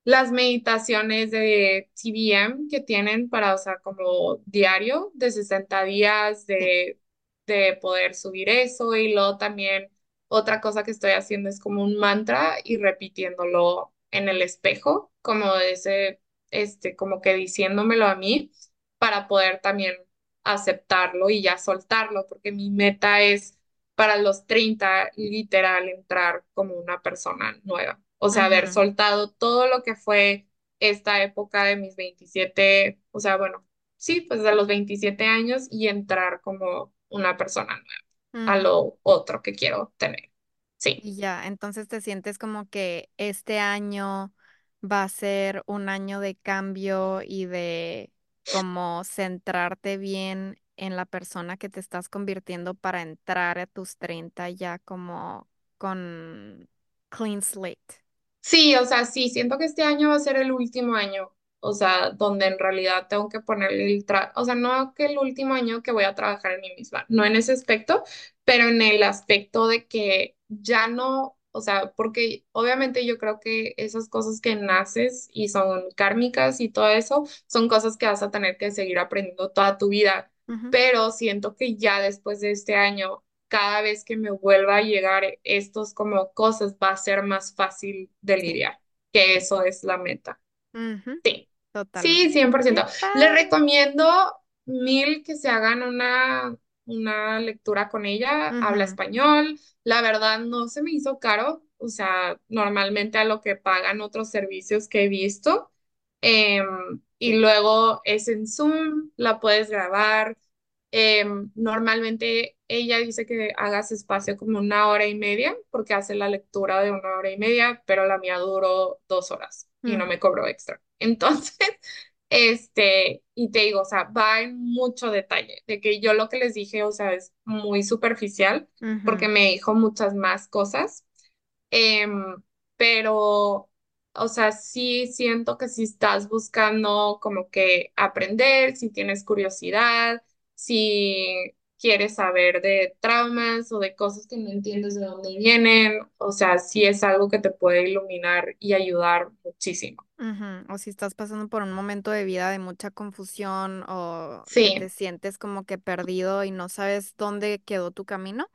las meditaciones de TBM que tienen para, o sea, como diario de 60 días de, de poder subir eso y luego también otra cosa que estoy haciendo es como un mantra y repitiéndolo en el espejo, como ese, este, como que diciéndomelo a mí para poder también aceptarlo y ya soltarlo, porque mi meta es para los 30 literal entrar como una persona nueva. O sea, haber soltado todo lo que fue esta época de mis 27 o sea, bueno, sí, pues de los 27 años y entrar como una persona nueva a lo otro que quiero tener. Sí. Y ya, entonces te sientes como que este año va a ser un año de cambio y de como centrarte bien en la persona que te estás convirtiendo para entrar a tus 30 ya como con clean slate. Sí, o sea, sí, siento que este año va a ser el último año, o sea, donde en realidad tengo que ponerle el tra, o sea, no que el último año que voy a trabajar en mí misma, no en ese aspecto, pero en el aspecto de que ya no, o sea, porque obviamente yo creo que esas cosas que naces y son kármicas y todo eso, son cosas que vas a tener que seguir aprendiendo toda tu vida, Ujú, pero siento que ya después de este año cada vez que me vuelva a llegar estos como cosas va a ser más fácil de Sí, lidiar, que sí. eso es la meta. Sí, sí, Totalmente. cien por Qué ciento Le padre. recomiendo mil que se hagan una, una lectura con ella, habla español, la verdad no se me hizo caro, o sea, normalmente a lo que pagan otros servicios que he visto. Em, y Sí. luego es en Zoom, la puedes grabar Em, normalmente ella dice que hagas espacio como una hora y media, porque hace la lectura de una hora y media, pero la mía duró dos horas y no ujú, me cobró extra. [laughs] Entonces, este, y te digo, o sea, va en mucho detalle, de que yo lo que les dije, o sea, es muy superficial, porque me dijo muchas más cosas Em, pero, o sea, sí siento que si estás buscando como que aprender, si tienes curiosidad, si quieres saber de traumas o de cosas que no entiendes de dónde vienen, o sea, sí es algo que te puede iluminar y ayudar muchísimo. O si estás pasando por un momento de vida de mucha confusión o que te Sí, sientes como que perdido y no sabes dónde quedó tu camino,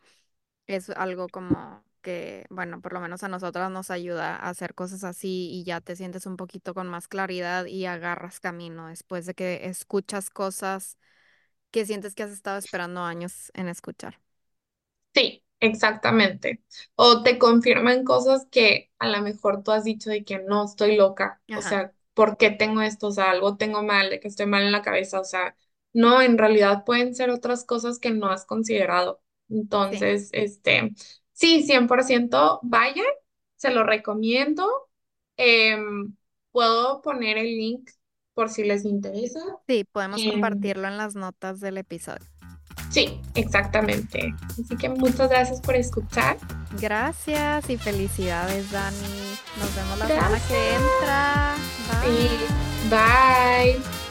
es algo como que, bueno, por lo menos a nosotras nos ayuda a hacer cosas así y ya te sientes un poquito con más claridad y agarras camino después de que escuchas cosas que sientes que has estado esperando años en escuchar. Sí, exactamente. O te confirman cosas que a lo mejor tú has dicho de que no estoy loca, o sea, ¿por qué tengo esto? O sea, algo tengo mal, de que estoy mal en la cabeza, o sea, no, en realidad pueden ser otras cosas que no has considerado. sí. Entonces, este, sí, 100% vayan, se lo recomiendo. Em, puedo poner el link por si les interesa. Sí, podemos Em, compartirlo en las notas del episodio. sí, exactamente. Así que muchas gracias por escuchar. Gracias y felicidades, Dani. Nos vemos la semana que entra. Sí, Bye. bye.